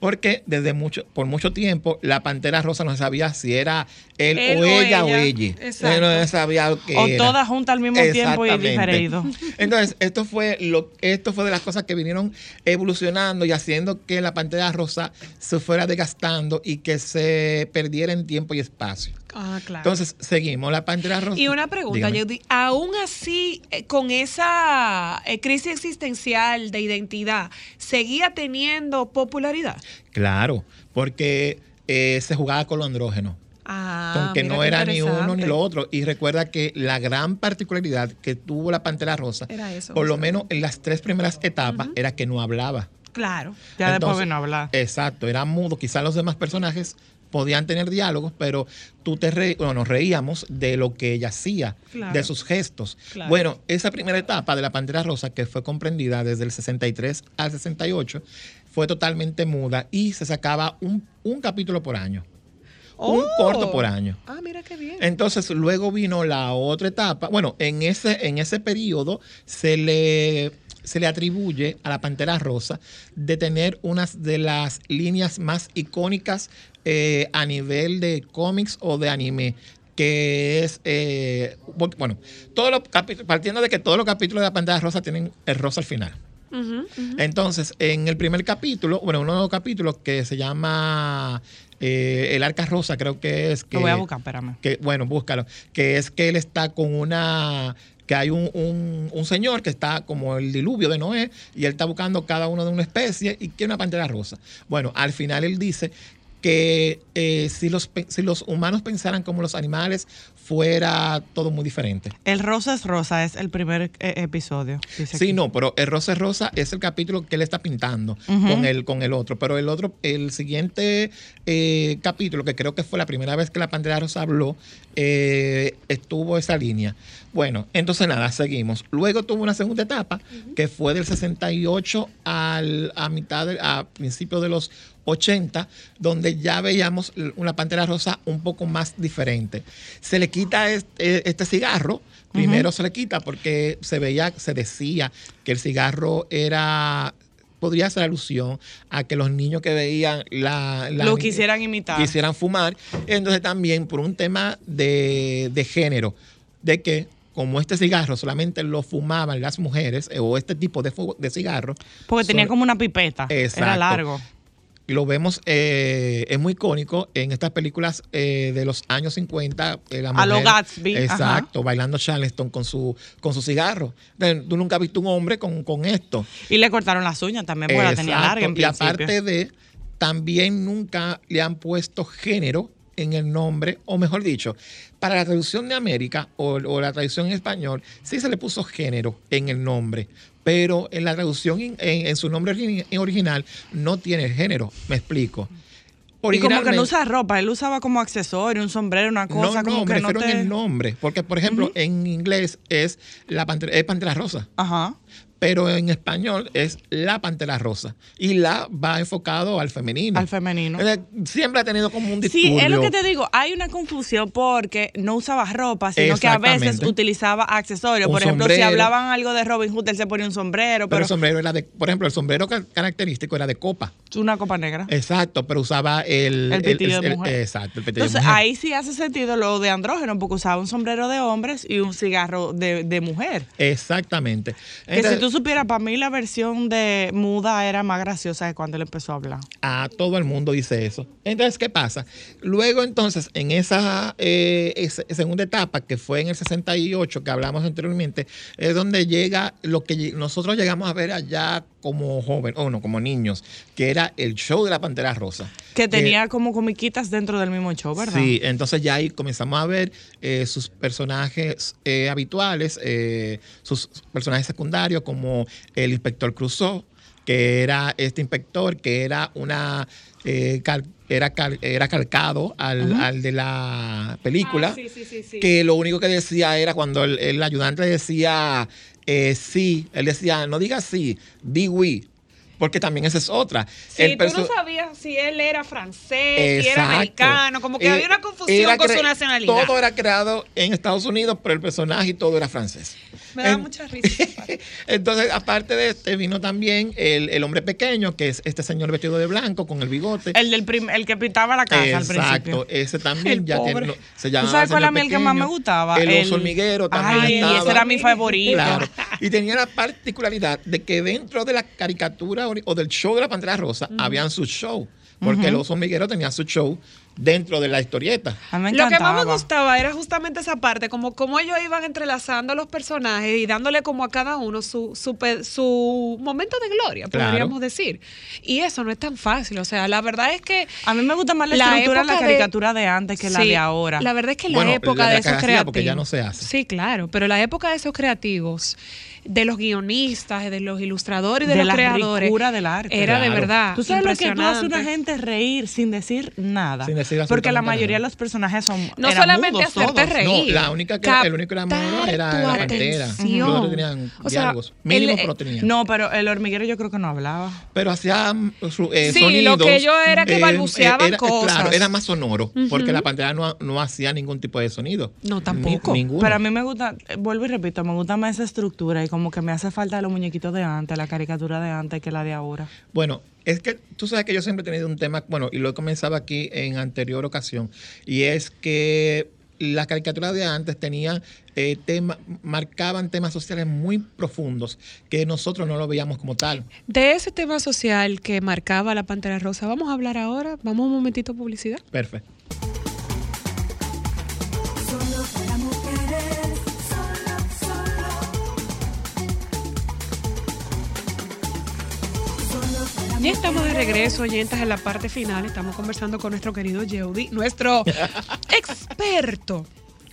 Porque desde mucho, por mucho tiempo la Pantera Rosa no se sabía si era él, Él o o ella o ella. Exacto. Él no sabía que O era. todas juntas al mismo tiempo y diferido. Entonces, esto fue lo, esto fue de las cosas que vinieron evolucionando y haciendo que la Pantera Rosa se fuera desgastando y que se perdiera en tiempo y espacio. Ah, claro. Entonces, seguimos. La Pantera Rosa. Y una pregunta. Judy, aún así, eh, con esa eh, crisis existencial de identidad, ¿seguía teniendo popularidad? Claro, porque eh, se jugaba con lo andrógeno. Ah, con que no era ni uno ni lo otro. Y recuerda que la gran particularidad que tuvo la Pantera Rosa, Era eso, por lo menos en las tres primeras etapas, era que no hablaba. Claro. Ya después Entonces, vino a hablar. Exacto, era mudo. Quizás los demás personajes podían tener diálogos, pero tú te re, bueno, nos reíamos de lo que ella hacía, Claro. de sus gestos. Claro. Bueno, esa primera etapa de la Pantera Rosa, que fue comprendida desde el 63 al 68, fue totalmente muda y se sacaba un, un capítulo por año. Un Oh. corto por año. Ah, mira qué bien. Entonces luego vino la otra etapa. Bueno, en ese, en ese periodo se le, se le atribuye a la Pantera Rosa de tener unas de las líneas más icónicas eh, a nivel de cómics o de anime que es, eh, bueno, todos los capítulos, partiendo de que todos los capítulos de la Pantera Rosa tienen el rosa al final. Entonces, en el primer capítulo, bueno, uno de los capítulos que se llama eh, El Arca Rosa, creo que es que... Lo voy a buscar, espérame. que, bueno, búscalo, que es que él está con una, que hay un, un- un señor que está como el diluvio de Noé y él está buscando cada uno de una especie y quiere una pantera rosa. Bueno, al final él dice que eh, si, los, si los humanos pensaran como los animales, fuera todo muy diferente. El Rosa es Rosa es el primer eh, episodio. dice Sí, aquí. no, pero el rosa es rosa es el capítulo que él está pintando con, el, con el otro. Pero el otro, el siguiente eh, capítulo, que creo que fue la primera vez que la Pantera Rosa habló, eh, estuvo esa línea. Bueno, entonces nada, seguimos. Luego tuvo una segunda etapa que fue del 68 al, a mitad, de- a principios de los 80, donde ya veíamos una Pantera Rosa un poco más diferente. Se le quita este, este cigarro, primero se le quita porque se veía, se decía que el cigarro era podría hacer alusión a que los niños que veían la, la- Lo quisieran imitar. quisieran fumar. Entonces también por un tema de, de género, de que como este cigarro solamente lo fumaban las mujeres, eh, o este tipo de, de cigarro, Porque tenía como una pipeta. Era largo. Lo vemos, eh, es muy icónico en estas películas eh, de los años 50. eh, la A lo Gatsby, Exacto, bailando Charleston con su, con su cigarro. Tú nunca has visto un hombre con, con esto. Y le cortaron las uñas también, porque la tenía larga en Y principio. aparte de, también nunca le han puesto género en el nombre, o mejor dicho, para la traducción de América o, o la traducción en español, sí se le puso género en el nombre, pero en la traducción en, en- en su nombre original no tiene género, me explico. Y como que no usa ropa, él usaba como accesorio, un sombrero, una cosa, no, como no, me que no refiero te... en el nombre, porque por ejemplo en inglés es la pantera, es pantera rosa. Ajá. Pero en español es la pantera rosa y la va enfocado al femenino. Al femenino. Eh, Siempre ha tenido como un Sí, disturbio. es lo que te digo, hay una confusión porque no usaba ropa, sino que a veces utilizaba accesorios. Un Por ejemplo, si hablaban algo de Robin Hood, él se ponía un sombrero, Pero pero, el sombrero era de, por ejemplo, el sombrero ca- característico era de copa. una copa negra. Exacto, pero usaba el... El pitillo de mujer. Exacto, el pitillo Entonces de mujer. ahí sí hace sentido lo de andrógeno, porque usaba un sombrero de hombres y un cigarro de, de mujer. Exactamente. Que Entonces, si tú supieras, para mí la versión de muda era más graciosa que cuando él empezó a hablar. A todo el mundo dice eso. Entonces, ¿qué pasa? Luego, entonces, en esa, eh, segunda etapa, que fue en el 68, que hablamos anteriormente, es donde llega lo que nosotros llegamos a ver allá como joven, o no, como niños, que era el show de la Pantera Rosa. Que tenía como comiquitas dentro del mismo show, ¿verdad? Sí, entonces ya ahí comenzamos a ver eh, sus personajes eh, habituales, eh, sus personajes secundarios, como el inspector Crusoe, que era este inspector que era una eh, cal- era, cal- era calcado al, al de la película, Ah, sí, sí, sí, sí. que lo único que decía era cuando el, el ayudante le decía eh, sí, él decía, no diga sí, di oui, porque también esa es otra. Sí, El tú no sabías si él era francés, si era americano, como que Eh, había una confusión con su nacionalidad. Todo era creado en Estados Unidos, pero el personaje y todo era francés. Me da En- mucha risa. Entonces, aparte de este, vino también el, el hombre pequeño, que es este señor vestido de blanco con el bigote. El, del prim- el que pintaba la casa al Exacto, principio. ese también El ya pobre. tiene, se ¿Tú llama. sabes cuál a mí el que más me gustaba? El, El- oso hormiguero también Ay, estaba. ese era mi favorito. Claro. Y tenía la particularidad de que dentro de la caricatura o del show de la Pantera Rosa habían su show. Porque el oso hormiguero tenía su show dentro de la historieta. Lo que más me gustaba era justamente esa parte, como cómo ellos iban entrelazando a los personajes y dándole como a cada uno su, su, su momento de gloria, Claro. podríamos decir. Y eso no es tan fácil. O sea, la verdad es que. A mí me gusta más la, La estructura de la de- caricatura de, antes que la de ahora. La verdad es que la Bueno, época la de esos creativos. porque ya no se hace. Sí, claro. Pero la época de esos creativos, de los guionistas, de los ilustradores y de, de los la creadores. ricura del arte. Era de verdad. Tú sabes lo que tú haces una gente reír sin decir nada. Sin decir Porque la mayoría de los personajes son. No solamente mudos hacerte todos. reír. No, la única que- el único que era mudo era la pantera. atención. Los otros tenían O sea, diálogos. Mínimo, el- pero tenían. No, pero el hormiguero yo creo que no hablaba. pero hacía mm, eh, Sí, sonidos. lo que ellos era que balbuceaban era- cosas. Claro, era más sonoro, porque la pantera no, no hacía ningún tipo de sonido. No, tampoco. Ni- ninguno. Pero a mí me gusta, eh, vuelvo y repito, me gusta más esa estructura y como que me hace falta los muñequitos de antes, la caricatura de antes que la de ahora. Bueno, es que tú sabes que yo siempre he tenido un tema, bueno, y lo he comenzado aquí en anterior ocasión, y es que las caricaturas de antes tenían eh, tema- marcaban temas sociales muy profundos que nosotros no lo veíamos como tal. De ese tema social que marcaba la Pantera Rosa, vamos a hablar ahora. Vamos un momentito a publicidad. Perfecto. Ya estamos de regreso, oyentas, en la parte final. Estamos conversando con nuestro querido Yeudi, nuestro experto,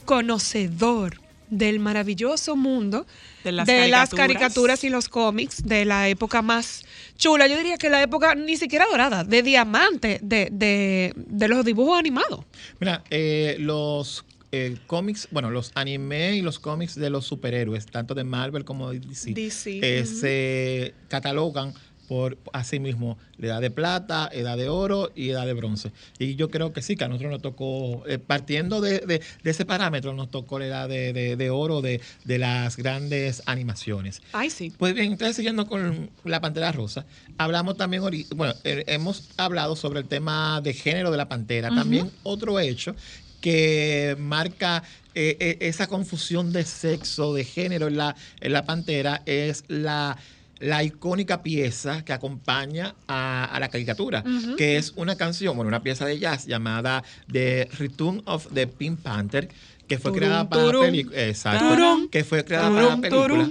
conocedor del maravilloso mundo De las caricaturas. caricaturas. y los cómics de la época más chula. Yo diría que la época ni siquiera dorada, de diamante, de, de, de los dibujos animados. Mira, eh, los eh, cómics, bueno, los anime y los cómics de los superhéroes, tanto de Marvel como de DC, DC, eh, se catalogan por asimismo la edad de plata, edad de oro y edad de bronce. Y yo creo que sí, que a nosotros nos tocó, eh, partiendo de, de- de ese parámetro, nos tocó la edad de, oro de, las grandes animaciones. Ay, sí. Pues bien, entonces siguiendo con la Pantera Rosa, hablamos también, bueno, eh, hemos hablado sobre el tema de género de la Pantera. También otro hecho que marca eh, eh, esa confusión de sexo, de género en la, en la Pantera es la, la icónica pieza que acompaña a, a la caricatura, que es una canción, bueno, una pieza de jazz llamada The Return of the Pink Panther, que fue Turum, creada para turum, la película. Exacto. turum, que fue creada para la película.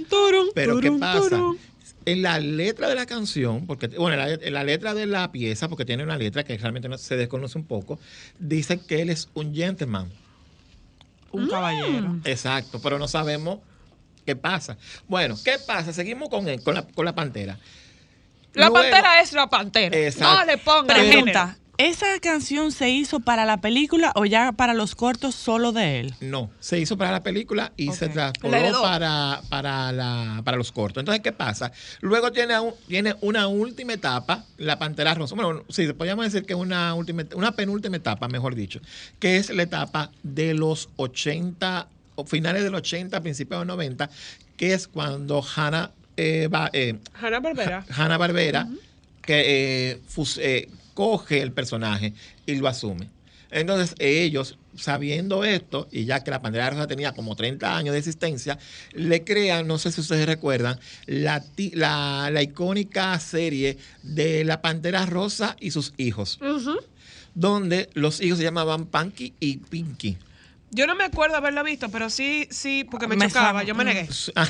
Pero ¿qué pasa? turum. En la letra de la canción, porque bueno, en la, en la letra de la pieza, porque tiene una letra que realmente no- se desconoce un poco, dice que él es un gentleman. Un caballero. Exacto, pero no sabemos qué pasa. Bueno, ¿qué pasa? Seguimos con, él, con, la, con la pantera. La Luego- pantera es la pantera. Exacto. No le pongan Pregunta. ¿esa canción se hizo para la película o ya para los cortos solo de él? No, se hizo para la película y se heredó. para, para, la, para los cortos. Entonces, ¿qué pasa? Luego tiene, un- tiene una última etapa, la Pantera Rosa. Bueno, sí, podríamos decir que es una, última, una penúltima etapa, mejor dicho, que es la etapa de los 80, o finales del 80, principios de los 90, que es cuando Hannah eh, va, eh, Hanna Barbera. Hanna Barbera que eh, fus- eh, coge el personaje y lo asume. Entonces ellos, sabiendo esto, y ya que la Pantera Rosa tenía como 30 años de existencia, le crean, no sé si ustedes recuerdan, la, la icónica serie de la Pantera Rosa y sus hijos, donde los hijos se llamaban Punky y Pinky. Yo no me acuerdo haberla visto, pero sí, sí, porque me, Me chocaba, yo me negué. Ah,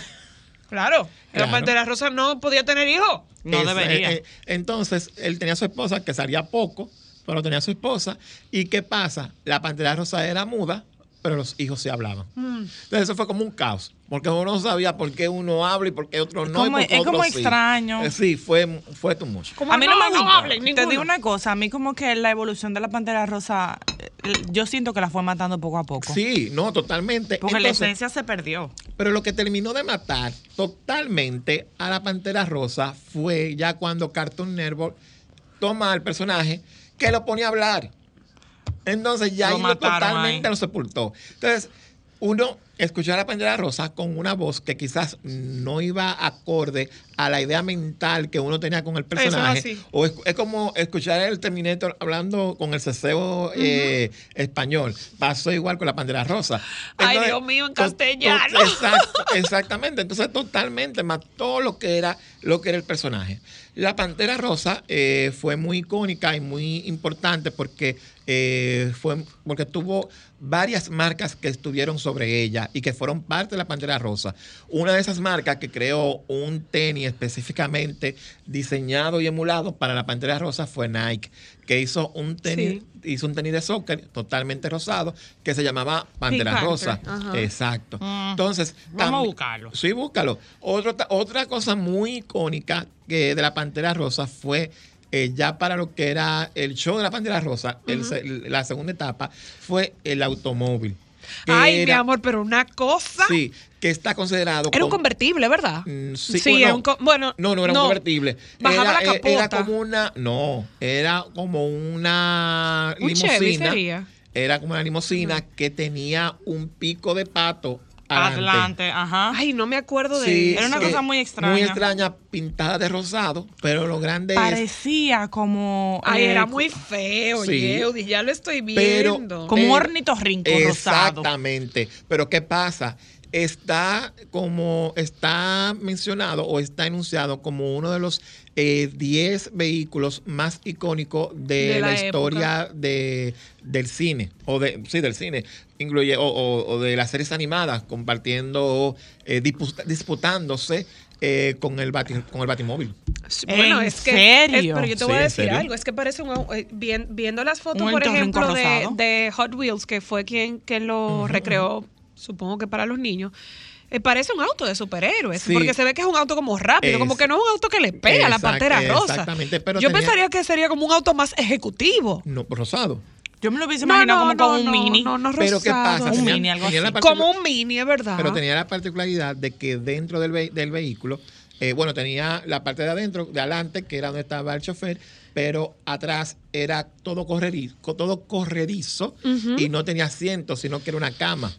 Claro, Claro. la pantera rosa no podía tener hijos. No Es- debería. eh, eh, entonces, él tenía a su esposa, que salía poco, pero tenía a su esposa. ¿Y qué pasa? La pantera rosa era muda, pero los hijos se hablaban. Mm. Entonces, eso fue como un caos, porque uno no sabía por qué uno habla y por qué otro no. y como- por qué es como otro sí. extraño. Eh, Sí, fue, fue too much. Como a mí no, me gusta. hablen Te digo una cosa, a mí como que la evolución de la Pantera Rosa, yo siento que la fue matando poco a poco. Sí, no, totalmente. Porque la esencia se perdió. Pero lo que terminó de matar totalmente a la Pantera Rosa fue ya cuando Cartoon Network toma al personaje que lo pone a hablar. Entonces ya Lo ahí lo totalmente ahí. lo sepultó. Entonces, uno escuchó a la Pantera Rosa con una voz que quizás no iba acorde a la idea mental que uno tenía con el personaje. O es, es como escuchar el Terminator hablando con el ceseo eh, español. Pasó igual con la Pantera Rosa. Ay, Dios mío, en castellano. exacto, exactamente. Entonces, totalmente mató lo que era, lo que era el personaje. La Pantera Rosa eh, fue muy icónica y muy importante porque, eh, fue, porque tuvo varias marcas que estuvieron sobre ella y que fueron parte de la Pantera Rosa. Una de esas marcas que creó un tenis específicamente diseñado y emulado para la Pantera Rosa fue Nike, que hizo un tenis, hizo un tenis de soccer totalmente rosado que se llamaba Pantera Rosa. ajá. Exacto. Mm. Entonces, Vamos a buscarlo. Sí, búscalo. Otro otra cosa muy icónica que de la Pantera Rosa fue eh, ya para lo que era el show de la Pantera Rosa, el la segunda etapa, fue el automóvil. Ay, mi era- amor, pero una cosa. Sí, que está considerado Era un convertible, ¿verdad? Mm, Sí, Sí, bueno, era un bueno, no, no era un convertible. Bajaba era, la eh, Era capota. como una, no, era como una Un Chevy limusina. sería. Era como una limusina que tenía un pico de pato adelante. Adelante, ajá. Ay, no me acuerdo de Sí, eso. Era una cosa muy extraña. Muy extraña, pintada de rosado, pero lo grande es Parecía como. Ay, eh, era muy feo, Sí. Yeudi, ya lo estoy Pero- viendo. Como un Eh, ornitorrinco rosado. Exactamente. Pero ¿qué pasa? Está como está mencionado o está enunciado como uno de los eh, 10 vehículos más icónicos de, De la, la historia de, del cine. O de, sí, del cine. Incluye, o, o- o de las series animadas, compartiendo, eh, disputa- disputándose eh, con, el bati- con el batimóvil. Bueno, ¿En es que. serio? es- pero yo te Sí, voy a ¿en decir algo. Es que parece un. eh, bien- viendo las fotos, Un por ejemplo, de Hot Wheels, que fue quien, quien lo recreó, supongo que para los niños. eh, parece un auto de superhéroes, Sí. porque se ve que es un auto como rápido, como que no es un auto que le pega a la Exact- pantera rosa. exactamente, pero Yo tenía- pensaría que sería como un auto más ejecutivo. No, rosado. Yo me lo hubiese No, imaginado no, como con no, un mini. No, no, Pero ¿qué pasa? Un Tenía- mini, algo tenía así. Como un mini, es verdad. Pero tenía la particularidad de que dentro del, ve- del vehículo eh, bueno, tenía la parte de adentro, de adelante, que era donde estaba el chofer, pero atrás era todo correrizo, todo correrizo y no tenía asiento, sino que era una cama.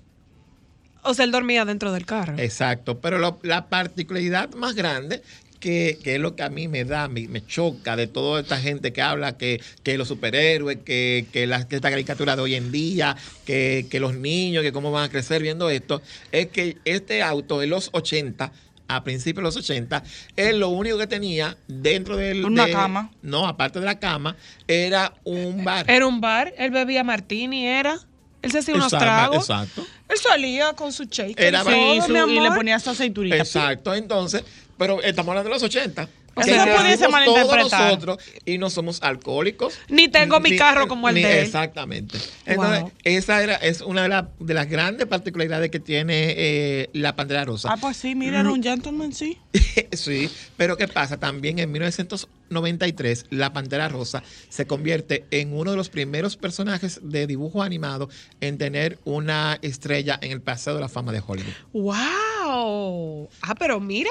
O sea, él dormía dentro del carro. Exacto, pero lo- la particularidad más grande, que, que es lo que a mí me da, me, me choca de toda esta gente que habla que, que los superhéroes, que, que, la, que esta caricatura de hoy en día, que, que los niños, que cómo van a crecer viendo esto, es que este auto de los 80, a principios de los 80, él lo único que tenía dentro del... Una de- cama. No, aparte de la cama, era un bar. Era un bar, él bebía martini, era. Él se hacía unos Exacto, tragos. Exacto. Él salía con su shake. Era todo, Sí, mi su- y le ponía su aceiturita. Exacto, entonces, pero estamos hablando de los 80. Eso que se pudiese nacimos malinterpretar. Todos nosotros y no somos alcohólicos. Ni tengo mi carro como el ni- de él. Exactamente. Entonces, Wow. esa era, es una de, la- de las grandes particularidades que tiene eh, la Pantera Rosa. Ah, pues sí, mira, era un gentleman, sí. sí, pero ¿qué pasa? También en 1993, la Pantera Rosa se convierte en uno de los primeros personajes de dibujo animado en tener una estrella en el Paseo de la Fama de Hollywood. ¡Wow! Ah, pero mira,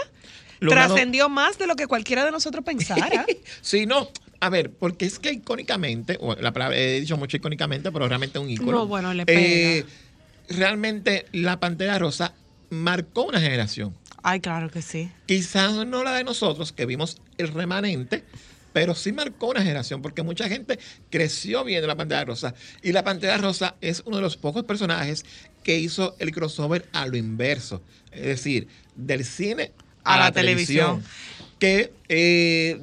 trascendió más de lo que cualquiera de nosotros pensara. Sí, no. A ver, porque es que icónicamente, la palabra he dicho mucho icónicamente, pero realmente un icono. No, bueno, le pega. realmente la Pantera Rosa marcó una generación. Ay, claro que sí. Quizás no la de nosotros, que vimos el remanente, pero sí marcó una generación, porque mucha gente creció viendo la Pantera Rosa. Y la Pantera Rosa es uno de los pocos personajes que hizo el crossover a lo inverso. Es decir, del cine a, A la, la televisión. televisión. Que eh,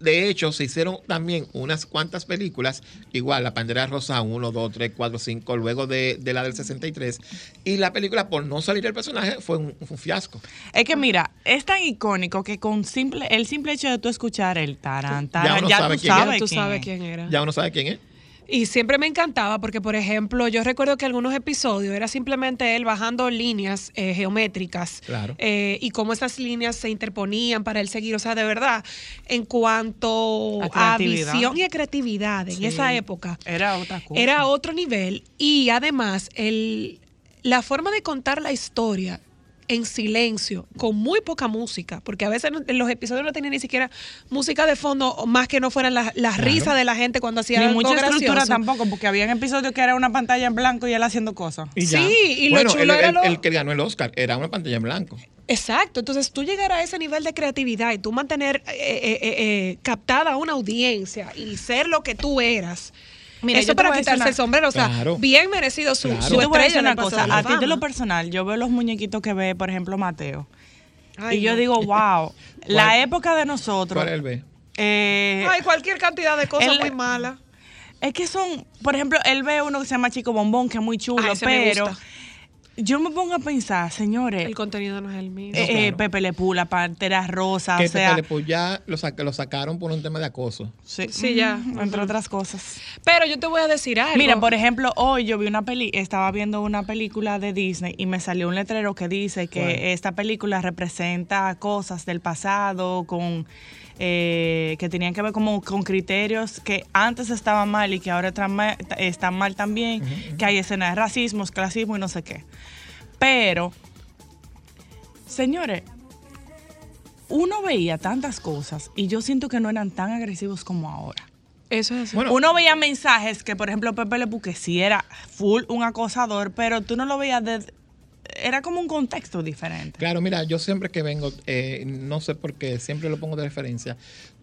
de hecho se hicieron también unas cuantas películas, igual la Pantera Rosa 1, 2, 3, 4, 5, luego de, de la del 63. Y la película, por no salir el personaje, fue un, fiasco. Es que mira, es tan icónico que con simple, el simple hecho de tú escuchar el tarán, Ya uno ya, sabe tú quién sabes tú quién era. Ya uno sabe quién es. Y siempre me encantaba porque, por ejemplo, yo recuerdo que algunos episodios era simplemente él bajando líneas eh, geométricas Claro. eh, y cómo esas líneas se interponían para él seguir. O sea, de verdad, en cuanto A visión y a creatividad en Sí. esa época, Era otra cosa. era otro nivel. Y además, el, la forma de contar la historia en silencio, con muy poca música, porque a veces en los episodios no tenía ni siquiera música de fondo, más que no fueran las, las Claro. risas de la gente cuando hacía Ni algo mucha estructura gracioso. tampoco, porque había episodios que era una pantalla en blanco y él haciendo cosas. Y Sí, y lo bueno, chulo el, era el- lo- el que ganó el Oscar era una pantalla en blanco. Exacto, entonces tú llegar a ese nivel de creatividad y tú mantener eh, eh, eh, eh, captada a una audiencia y ser lo que tú eras. Mira, Eso para quitarse una- el sombrero, o sea, Claro. bien merecido su, Claro. su Yo te voy a decir una cosa, a ti de lo personal, yo veo los muñequitos que ve, por ejemplo, Mateo. Ay, y yo no. digo, wow, la época de nosotros. ¿Cuál el B? eh, Hay cualquier cantidad de cosas él- muy malas. Es que son, por ejemplo, él ve uno que se llama Chico Bombón, que es muy chulo, Ah, pero gusta. Yo me pongo a pensar, señores, El contenido no es el mismo. eh, eh, claro. Pepe Le Pew, la Pantera Rosa, que o sea, Pepe Le Pew ya lo, saca- lo sacaron por un tema de acoso. sí, Sí, ya. mm, entre otras cosas. Pero yo te voy a decir algo. Mira, por ejemplo, hoy yo vi una peli, estaba viendo una película de Disney y me salió un letrero que dice que esta película representa cosas del pasado con eh, que tenían que ver como con criterios que antes estaban mal y que ahora están mal, están mal también, que hay escenas de racismo, clasismo y no sé qué. Pero, señores, uno veía tantas cosas y yo siento que no eran tan agresivos como ahora. Eso es así. Bueno, Uno veía mensajes que, por ejemplo, Pepe Le Pew, que sí era full un acosador, pero tú no lo veías de... Era como un contexto diferente. Claro, mira, yo siempre que vengo, eh, no sé por qué, siempre lo pongo de referencia.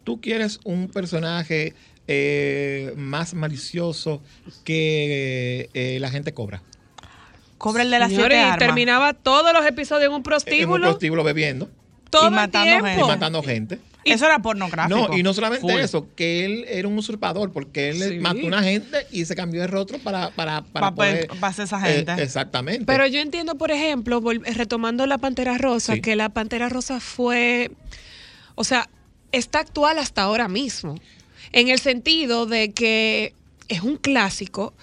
Tú quieres un personaje eh, más malicioso que eh, la gente cobra. Cobra el de las Señores, siete y armas. terminaba todos los episodios en un En un prostíbulo. prostíbulo bebiendo todo Y el matando tiempo. gente. y matando gente. Eso era pornográfico. No, y no solamente Full. eso, que él era un usurpador, porque él Sí. mató a una gente y se cambió de rostro para, para, para Pa- poder... esa gente. Eh, exactamente. Pero yo entiendo, por ejemplo, retomando la Pantera Rosa, Sí. que la Pantera Rosa fue, o sea, está actual hasta ahora mismo, en el sentido de que es un clásico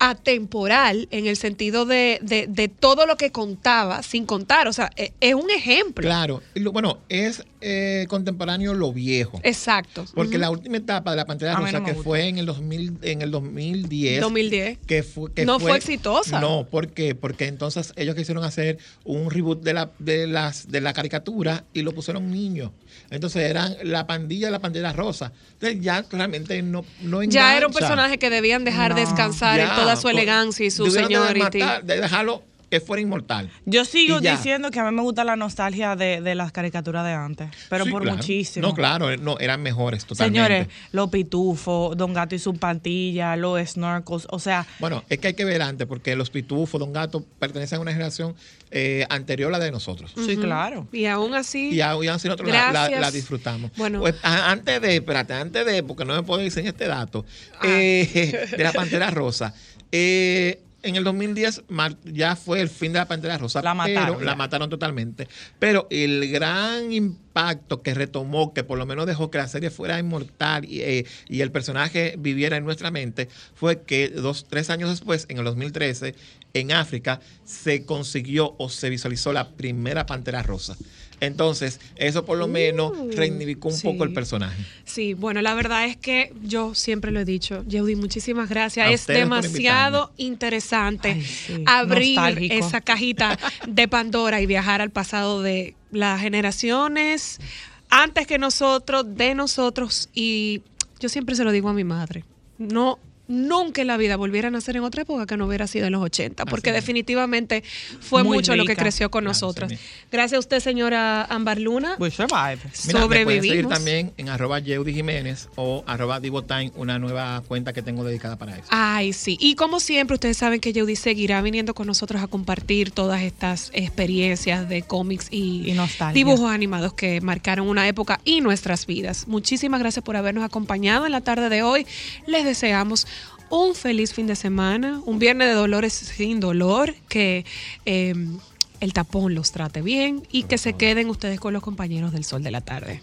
atemporal, en el sentido de, de- de todo lo que contaba, sin contar, o sea, e- es un ejemplo. Claro, bueno, es eh, contemporáneo lo viejo. Exacto. Porque la última etapa de la Pantera Rosa, no que gusta. fue en el 2000, en el 2010, 2010. que fue, que No fue exitosa. No, ¿por qué? Porque entonces ellos quisieron hacer un reboot de la, de las, de la caricatura y lo pusieron niños. Entonces eran la pandilla de la Pantera Rosa. Entonces ya realmente no, no Ya era un personaje que debían dejar No. descansar en toda su elegancia y su de dejarlo que fuera inmortal. Yo sigo diciendo que a mí me gusta la nostalgia de, de las caricaturas de antes, pero Sí, por claro. muchísimo. No, claro, no, eran mejores totalmente. Señores, los pitufos, Don Gato y su pantilla, los snorkels, o sea, Bueno, es que hay que ver antes, porque los pitufos, Don Gato, pertenecen a una generación eh, anterior a la de nosotros. sí, claro. Y aún así. Y aún así nosotros la, la- Gracias. la disfrutamos. Bueno. Pues, a- antes de, espérate, antes de, porque no me puedo decir este dato, Ah. eh, de la Pantera Rosa. eh, en el 2010 mar- ya fue el fin de la Pantera Rosa. La mataron, pero la mataron totalmente. Pero el gran impacto que retomó, que por lo menos dejó que la serie fuera inmortal y, eh, y el personaje viviera en nuestra mente, fue que dos, tres años después, en el 2013, en África, se consiguió o se visualizó la primera Pantera Rosa. Entonces, eso por lo menos reivindicó un sí. poco el personaje. Sí, bueno, la verdad es que yo siempre lo he dicho, Yeudi, muchísimas gracias. A es demasiado interesante Ay, sí, abrir nostálgico. esa cajita de Pandora y viajar al pasado de las generaciones antes que nosotros, de nosotros. Y yo siempre se lo digo a mi madre, no. Nunca en la vida volviera a nacer en otra época que no hubiera sido en los 80, porque Así definitivamente fue Muy mucho lo que creció con Claro, nosotras. sí. Gracias a usted, señora Ambar Luna. We survive. Mira, me pueden seguir Sobrevivimos. también en arroba Yeudi Jiménez o arroba Divotime, una nueva cuenta que tengo dedicada para eso. Ay, sí. Y como siempre, ustedes saben que Yeudi seguirá viniendo con nosotros a compartir todas estas experiencias de cómics y, dibujos animados que marcaron una época y nuestras vidas. Muchísimas gracias por habernos acompañado en la tarde de hoy. Les deseamos un feliz fin de semana, un viernes de dolores sin dolor, que eh, el tapón los trate bien y que se queden ustedes con los compañeros del sol de la tarde.